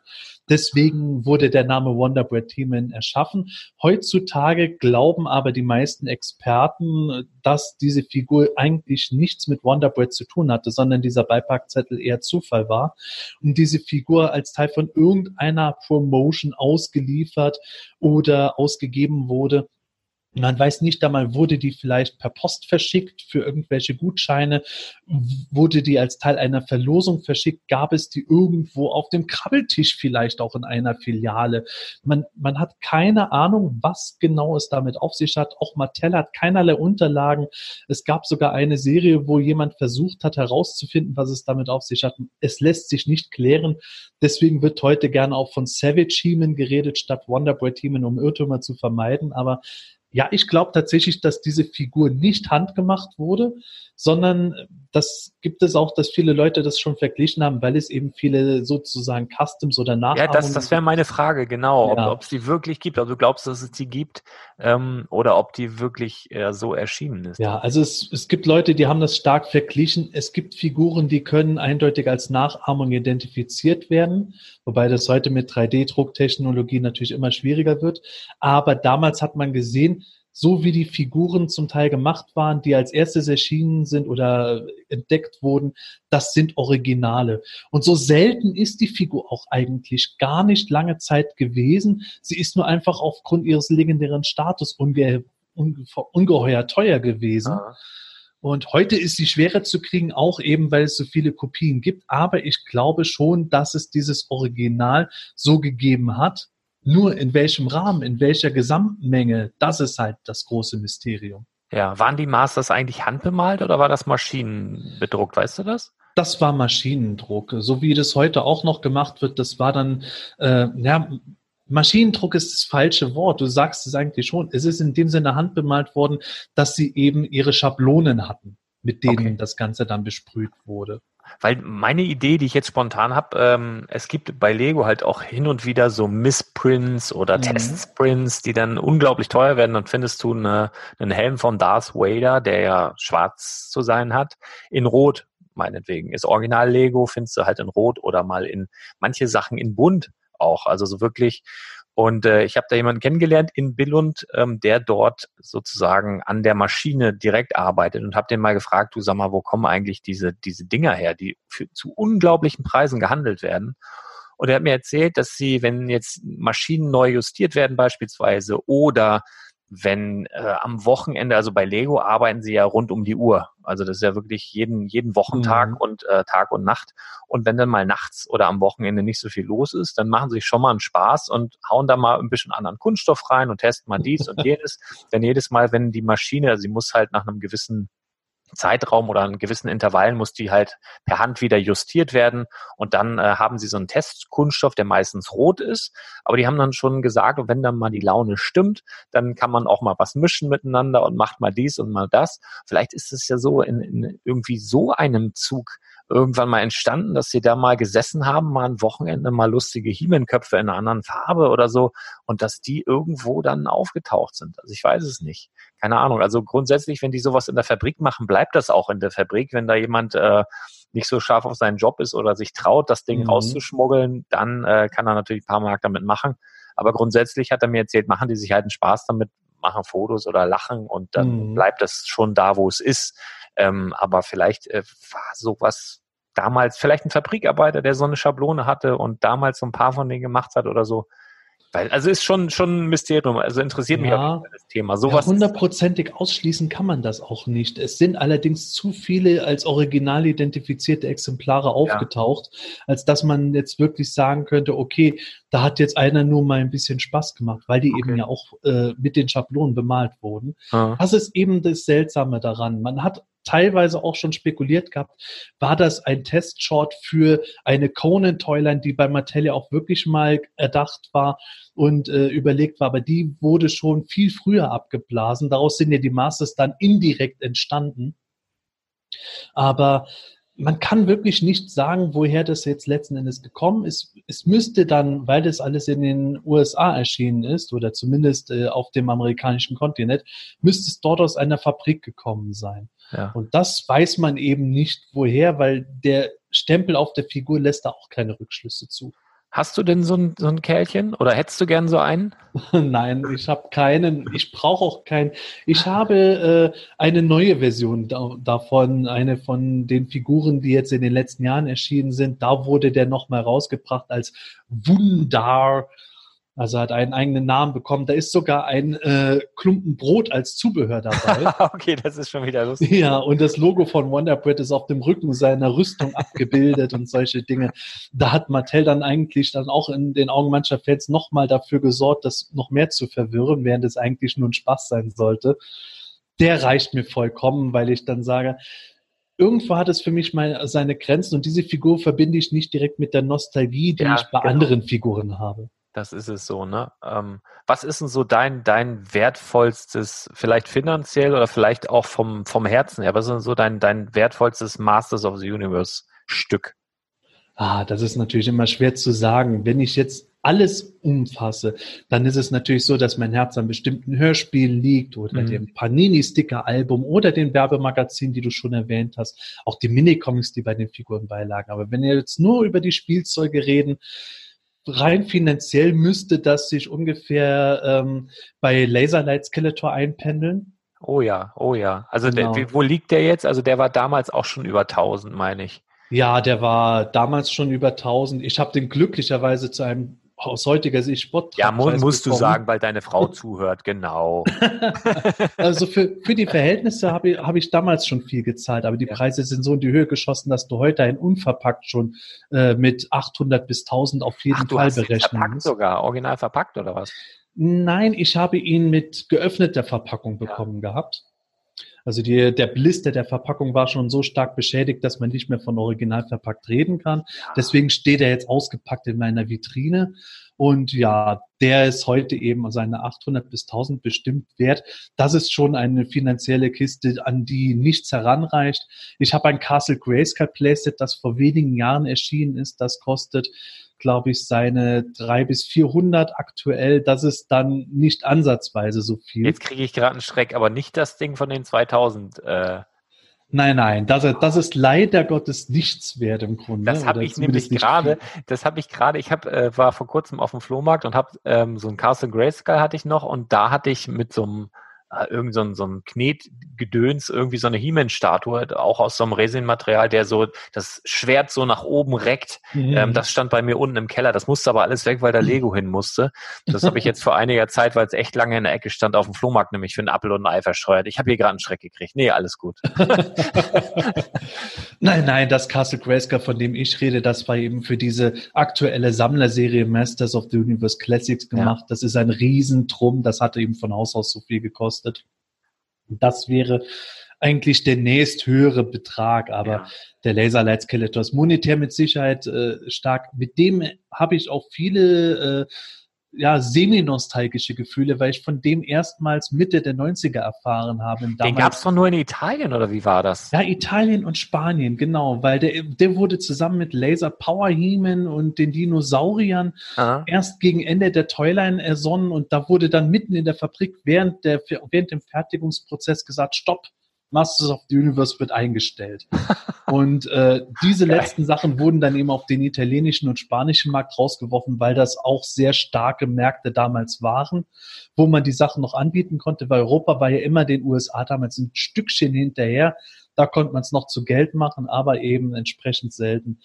Deswegen wurde der Name Wonder Bread Teeman erschaffen. Heutzutage glauben aber die meisten Experten, dass diese Figur eigentlich nichts mit Wonder Bread zu tun hatte, sondern dieser Beipackzettel eher Zufall war und diese Figur als Teil von irgendeiner Promotion ausgeliefert oder ausgegeben wurde Man weiß nicht einmal, wurde die vielleicht per Post verschickt für irgendwelche Gutscheine? Wurde die als Teil einer Verlosung verschickt? Gab es die irgendwo auf dem Krabbeltisch vielleicht auch in einer Filiale? Man, man hat keine Ahnung, was genau es damit auf sich hat. Auch Mattel hat keinerlei Unterlagen. Es gab sogar eine Serie, wo jemand versucht hat herauszufinden, was es damit auf sich hat. Es lässt sich nicht klären. Deswegen wird heute gerne auch von Savage Heeman geredet, statt Wonderboy Heeman, um Irrtümer zu vermeiden. Aber ja, ich glaube tatsächlich, dass diese Figur nicht handgemacht wurde, sondern das gibt es auch, dass viele Leute das schon verglichen haben, weil es eben viele sozusagen Customs oder Nachahmungen Ja, das, das wäre meine Frage, genau. Ja. Ob es die wirklich gibt, ob du glaubst, dass es die gibt ähm, oder ob die wirklich äh, so erschienen ist. Ja, also es, es gibt Leute, die haben das stark verglichen. Es gibt Figuren, die können eindeutig als Nachahmung identifiziert werden, wobei das heute mit 3D-Drucktechnologie natürlich immer schwieriger wird. Aber damals hat man gesehen, so wie die Figuren zum Teil gemacht waren, die als erstes erschienen sind oder entdeckt wurden, das sind Originale. Und so selten ist die Figur auch eigentlich gar nicht lange Zeit gewesen. Sie ist nur einfach aufgrund ihres legendären Status unge unge ungeheuer teuer gewesen. Ah. Und heute ist sie schwerer zu kriegen, auch eben, weil es so viele Kopien gibt. Aber ich glaube schon, dass es dieses Original so gegeben hat nur in welchem Rahmen, in welcher Gesamtmenge, das ist halt das große Mysterium. Ja, waren die Masters eigentlich handbemalt oder war das maschinenbedruckt, weißt du das? Das war Maschinendruck, so wie das heute auch noch gemacht wird. Das war dann, äh, ja, Maschinendruck ist das falsche Wort. Du sagst es eigentlich schon. Es ist in dem Sinne handbemalt worden, dass sie eben ihre Schablonen hatten, mit denen okay. das Ganze dann besprüht wurde. Weil meine Idee, die ich jetzt spontan habe, ähm, es gibt bei Lego halt auch hin und wieder so Missprints oder mhm. Testsprints, die dann unglaublich teuer werden. Dann findest du eine, einen Helm von Darth Vader, der ja schwarz zu sein hat, in Rot meinetwegen. Ist Original Lego, findest du halt in Rot oder mal in manche Sachen in Bunt auch. Also so wirklich und äh, ich habe da jemanden kennengelernt in Billund, ähm, der dort sozusagen an der Maschine direkt arbeitet und habe den mal gefragt, du sag mal, wo kommen eigentlich diese, diese Dinger her, die für, zu unglaublichen Preisen gehandelt werden. Und er hat mir erzählt, dass sie, wenn jetzt Maschinen neu justiert werden beispielsweise oder wenn äh, am Wochenende, also bei Lego arbeiten sie ja rund um die Uhr. Also das ist ja wirklich jeden, jeden Wochentag mhm. und äh, Tag und Nacht. Und wenn dann mal nachts oder am Wochenende nicht so viel los ist, dann machen sie sich schon mal einen Spaß und hauen da mal ein bisschen anderen Kunststoff rein und testen mal dies und jenes. Denn jedes Mal, wenn die Maschine, also sie muss halt nach einem gewissen Zeitraum oder in gewissen Intervallen muss die halt per Hand wieder justiert werden und dann äh, haben sie so einen Testkunststoff, der meistens rot ist, aber die haben dann schon gesagt, wenn dann mal die Laune stimmt, dann kann man auch mal was mischen miteinander und macht mal dies und mal das. Vielleicht ist es ja so in, in irgendwie so einem Zug irgendwann mal entstanden, dass sie da mal gesessen haben, mal ein Wochenende, mal lustige Hiemenköpfe in einer anderen Farbe oder so und dass die irgendwo dann aufgetaucht sind. Also ich weiß es nicht keine Ahnung. Also grundsätzlich, wenn die sowas in der Fabrik machen, bleibt das auch in der Fabrik. Wenn da jemand äh, nicht so scharf auf seinen Job ist oder sich traut, das Ding mhm. rauszuschmuggeln, dann äh, kann er natürlich ein paar Mark damit machen. Aber grundsätzlich hat er mir erzählt, machen die sich halt einen Spaß damit, machen Fotos oder lachen und dann mhm. bleibt das schon da, wo es ist. Ähm, aber vielleicht äh, war sowas damals, vielleicht ein Fabrikarbeiter, der so eine Schablone hatte und damals so ein paar von denen gemacht hat oder so. Weil, also ist schon, schon ein Mysterium. Also interessiert mich ja, auch das Thema. Sowas ja, hundertprozentig ausschließen kann man das auch nicht. Es sind allerdings zu viele als original identifizierte Exemplare aufgetaucht, ja. als dass man jetzt wirklich sagen könnte, okay, da hat jetzt einer nur mal ein bisschen Spaß gemacht, weil die okay. eben ja auch äh, mit den Schablonen bemalt wurden. Ah. Das ist eben das Seltsame daran. Man hat teilweise auch schon spekuliert gehabt, war das ein Testshot für eine Conan Toyline, die bei Mattel ja auch wirklich mal erdacht war und äh, überlegt war, aber die wurde schon viel früher abgeblasen. Daraus sind ja die Masters dann indirekt entstanden. Aber man kann wirklich nicht sagen, woher das jetzt letzten Endes gekommen ist. Es müsste dann, weil das alles in den USA erschienen ist oder zumindest äh, auf dem amerikanischen Kontinent, müsste es dort aus einer Fabrik gekommen sein. Ja. Und das weiß man eben nicht woher, weil der Stempel auf der Figur lässt da auch keine Rückschlüsse zu. Hast du denn so ein, so ein Kerlchen oder hättest du gern so einen? Nein, ich habe keinen. Ich brauche auch keinen. Ich habe äh, eine neue Version da, davon, eine von den Figuren, die jetzt in den letzten Jahren erschienen sind. Da wurde der nochmal rausgebracht als Wundar Also hat einen eigenen Namen bekommen. Da ist sogar ein äh, Klumpen Brot als Zubehör dabei. okay, das ist schon wieder lustig. Ja, und das Logo von Wonder Bread ist auf dem Rücken seiner Rüstung abgebildet und solche Dinge. Da hat Mattel dann eigentlich dann auch in den Augen mancher Fans nochmal dafür gesorgt, das noch mehr zu verwirren, während es eigentlich nur ein Spaß sein sollte. Der reicht mir vollkommen, weil ich dann sage, irgendwo hat es für mich mal seine Grenzen und diese Figur verbinde ich nicht direkt mit der Nostalgie, die ja, ich bei genau. anderen Figuren habe. Das ist es so, ne? Ähm, was ist denn so dein, dein wertvollstes, vielleicht finanziell oder vielleicht auch vom, vom Herzen her, was ist denn so dein, dein wertvollstes Masters of the Universe Stück? Ah, das ist natürlich immer schwer zu sagen. Wenn ich jetzt alles umfasse, dann ist es natürlich so, dass mein Herz an bestimmten Hörspielen liegt oder mhm. dem Panini-Sticker-Album oder den Werbemagazinen, die du schon erwähnt hast, auch die Minicomics, die bei den Figuren beilagen. Aber wenn wir jetzt nur über die Spielzeuge reden, rein finanziell müsste das sich ungefähr ähm, bei Laserlight Skeletor einpendeln. Oh ja, oh ja. Also genau. der, wo liegt der jetzt? Also der war damals auch schon über 1000, meine ich. Ja, der war damals schon über 1000. Ich habe den glücklicherweise zu einem aus heutiger Sicht Spott. Ja, mu musst bekommen. du sagen, weil deine Frau zuhört, genau. also für, für die Verhältnisse habe ich, hab ich damals schon viel gezahlt, aber die ja. Preise sind so in die Höhe geschossen, dass du heute ein unverpackt schon äh, mit 800 bis 1000 auf jeden Ach, Fall berechnen verpackt musst. sogar, original verpackt oder was? Nein, ich habe ihn mit geöffneter Verpackung bekommen ja. gehabt. Also die, der Blister der Verpackung war schon so stark beschädigt, dass man nicht mehr von original verpackt reden kann. Deswegen steht er jetzt ausgepackt in meiner Vitrine. Und ja, der ist heute eben seine 800 bis 1000 bestimmt wert. Das ist schon eine finanzielle Kiste, an die nichts heranreicht. Ich habe ein Castle Grayskull Playset, das vor wenigen Jahren erschienen ist. Das kostet glaube ich, seine drei bis 400 aktuell. Das ist dann nicht ansatzweise so viel. Jetzt kriege ich gerade einen Schreck, aber nicht das Ding von den 2000. Äh Nein, nein, das, das ist leider Gottes nichts wert im Grunde. Das habe ich nämlich gerade, das habe ich gerade, ich hab, äh, war vor kurzem auf dem Flohmarkt und habe ähm, so ein Castle Grayskull hatte ich noch und da hatte ich mit so einem irgend so ein, so ein Knetgedöns, irgendwie so eine He-Man-Statue, auch aus so einem Resinmaterial, der so das Schwert so nach oben reckt. Mhm. Ähm, das stand bei mir unten im Keller. Das musste aber alles weg, weil da Lego hin musste. Das habe ich jetzt vor einiger Zeit, weil es echt lange in der Ecke stand, auf dem Flohmarkt nämlich für einen Apfel und ein Ei versteuert. Ich habe hier gerade einen Schreck gekriegt. Nee, alles gut. nein, nein, das Castle Grayskull, von dem ich rede, das war eben für diese aktuelle Sammlerserie Masters of the Universe Classics gemacht. Ja. Das ist ein Riesentrum. Das hatte eben von Haus aus so viel gekostet gekostet. Das wäre eigentlich der nächsthöhere Betrag, aber ja. der Laserlight Skeletor ist monetär mit Sicherheit äh, stark. Mit dem habe ich auch viele äh, ja, semi-nostalgische Gefühle, weil ich von dem erstmals Mitte der 90er erfahren habe. Den gab es doch nur in Italien, oder wie war das? Ja, Italien und Spanien, genau, weil der, der wurde zusammen mit Laser Power Heeman und den Dinosauriern Aha. erst gegen Ende der Toyline ersonnen und da wurde dann mitten in der Fabrik während, der, während dem Fertigungsprozess gesagt, stopp, Masters of the Universe wird eingestellt. und äh, diese letzten Sachen wurden dann eben auf den italienischen und spanischen Markt rausgeworfen, weil das auch sehr starke Märkte damals waren, wo man die Sachen noch anbieten konnte, weil Europa war ja immer den USA damals ein Stückchen hinterher. Da konnte man es noch zu Geld machen, aber eben entsprechend selten.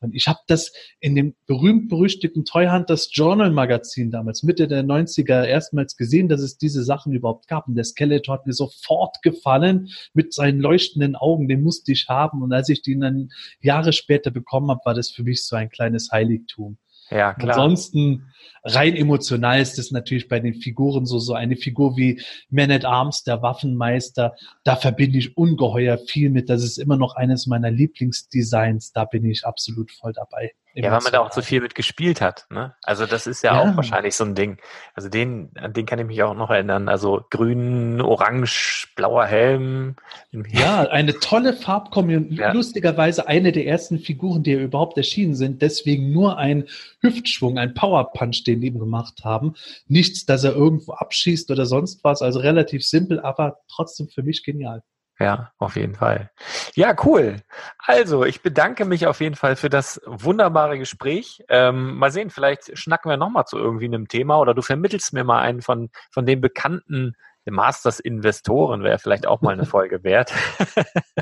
Und ich habe das in dem berühmt-berüchtigten Toy Hunters Journal Magazin damals, Mitte der 90er, erstmals gesehen, dass es diese Sachen überhaupt gab. Und der Skeletor hat mir sofort gefallen mit seinen leuchtenden Augen, den musste ich haben. Und als ich den dann Jahre später bekommen habe, war das für mich so ein kleines Heiligtum. Ja, klar. Ansonsten rein emotional ist es natürlich bei den Figuren so, so eine Figur wie Man at Arms, der Waffenmeister, da verbinde ich ungeheuer viel mit. Das ist immer noch eines meiner Lieblingsdesigns. Da bin ich absolut voll dabei. Ja, weil man da auch so viel mit gespielt hat. Ne? Also das ist ja, ja, auch wahrscheinlich so ein Ding. Also den, an den kann ich mich auch noch erinnern. Also grün, orange, blauer Helm. Ja, eine tolle Farbkombination. Ja. Lustigerweise eine der ersten Figuren, die überhaupt erschienen sind. Deswegen nur ein Hüftschwung, ein Powerpunch, den die ihm gemacht haben. Nichts, dass er irgendwo abschießt oder sonst was. Also relativ simpel, aber trotzdem für mich genial. Ja, auf jeden Fall. Ja, cool. Also, ich bedanke mich auf jeden Fall für das wunderbare Gespräch. Ähm, mal sehen, vielleicht schnacken wir nochmal zu irgendwie einem Thema oder du vermittelst mir mal einen von, von den bekannten Masters Investoren wäre vielleicht auch mal eine Folge wert.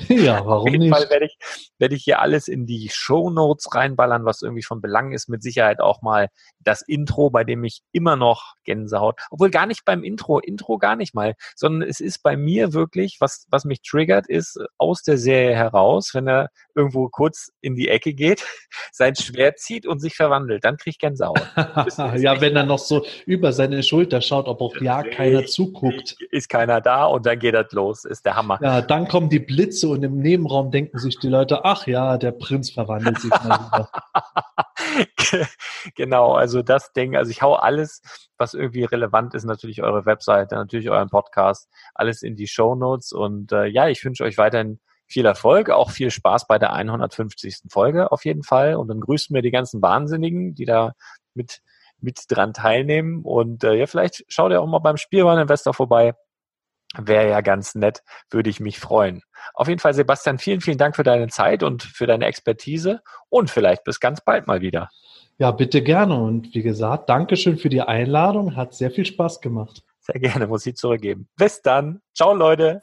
ja, warum nicht? Auf jeden nicht? Fall werde ich, werde ich hier alles in die Show Notes reinballern, was irgendwie von Belang ist. Mit Sicherheit auch mal das Intro, bei dem ich immer noch Gänsehaut, obwohl gar nicht beim Intro, Intro gar nicht mal, sondern es ist bei mir wirklich, was, was mich triggert, ist aus der Serie heraus, wenn er irgendwo kurz in die Ecke geht, sein Schwert zieht und sich verwandelt, dann kriege ich Gänsehaut. ja, wenn er noch so über seine Schulter schaut, ob auch ja keiner zuguckt. Ist keiner da und dann geht das los, ist der Hammer. Ja, dann kommen die Blitze und im Nebenraum denken sich die Leute, ach ja, der Prinz verwandelt sich mal wieder. genau, also das Ding, also ich hau alles, was irgendwie relevant ist, natürlich eure Webseite, natürlich euren Podcast, alles in die Show Notes und äh, ja, ich wünsche euch weiterhin viel Erfolg, auch viel Spaß bei der 150. Folge auf jeden Fall und dann grüßen wir die ganzen Wahnsinnigen, die da mit mit dran teilnehmen und äh, ja, vielleicht schaut ihr auch mal beim Spielwareninvestor vorbei. Wäre ja ganz nett, würde ich mich freuen. Auf jeden Fall, Sebastian, vielen, vielen Dank für deine Zeit und für deine Expertise und vielleicht bis ganz bald mal wieder. Ja, bitte gerne. Und wie gesagt, Dankeschön für die Einladung. Hat sehr viel Spaß gemacht. Sehr gerne, muss ich zurückgeben. Bis dann. Ciao, Leute.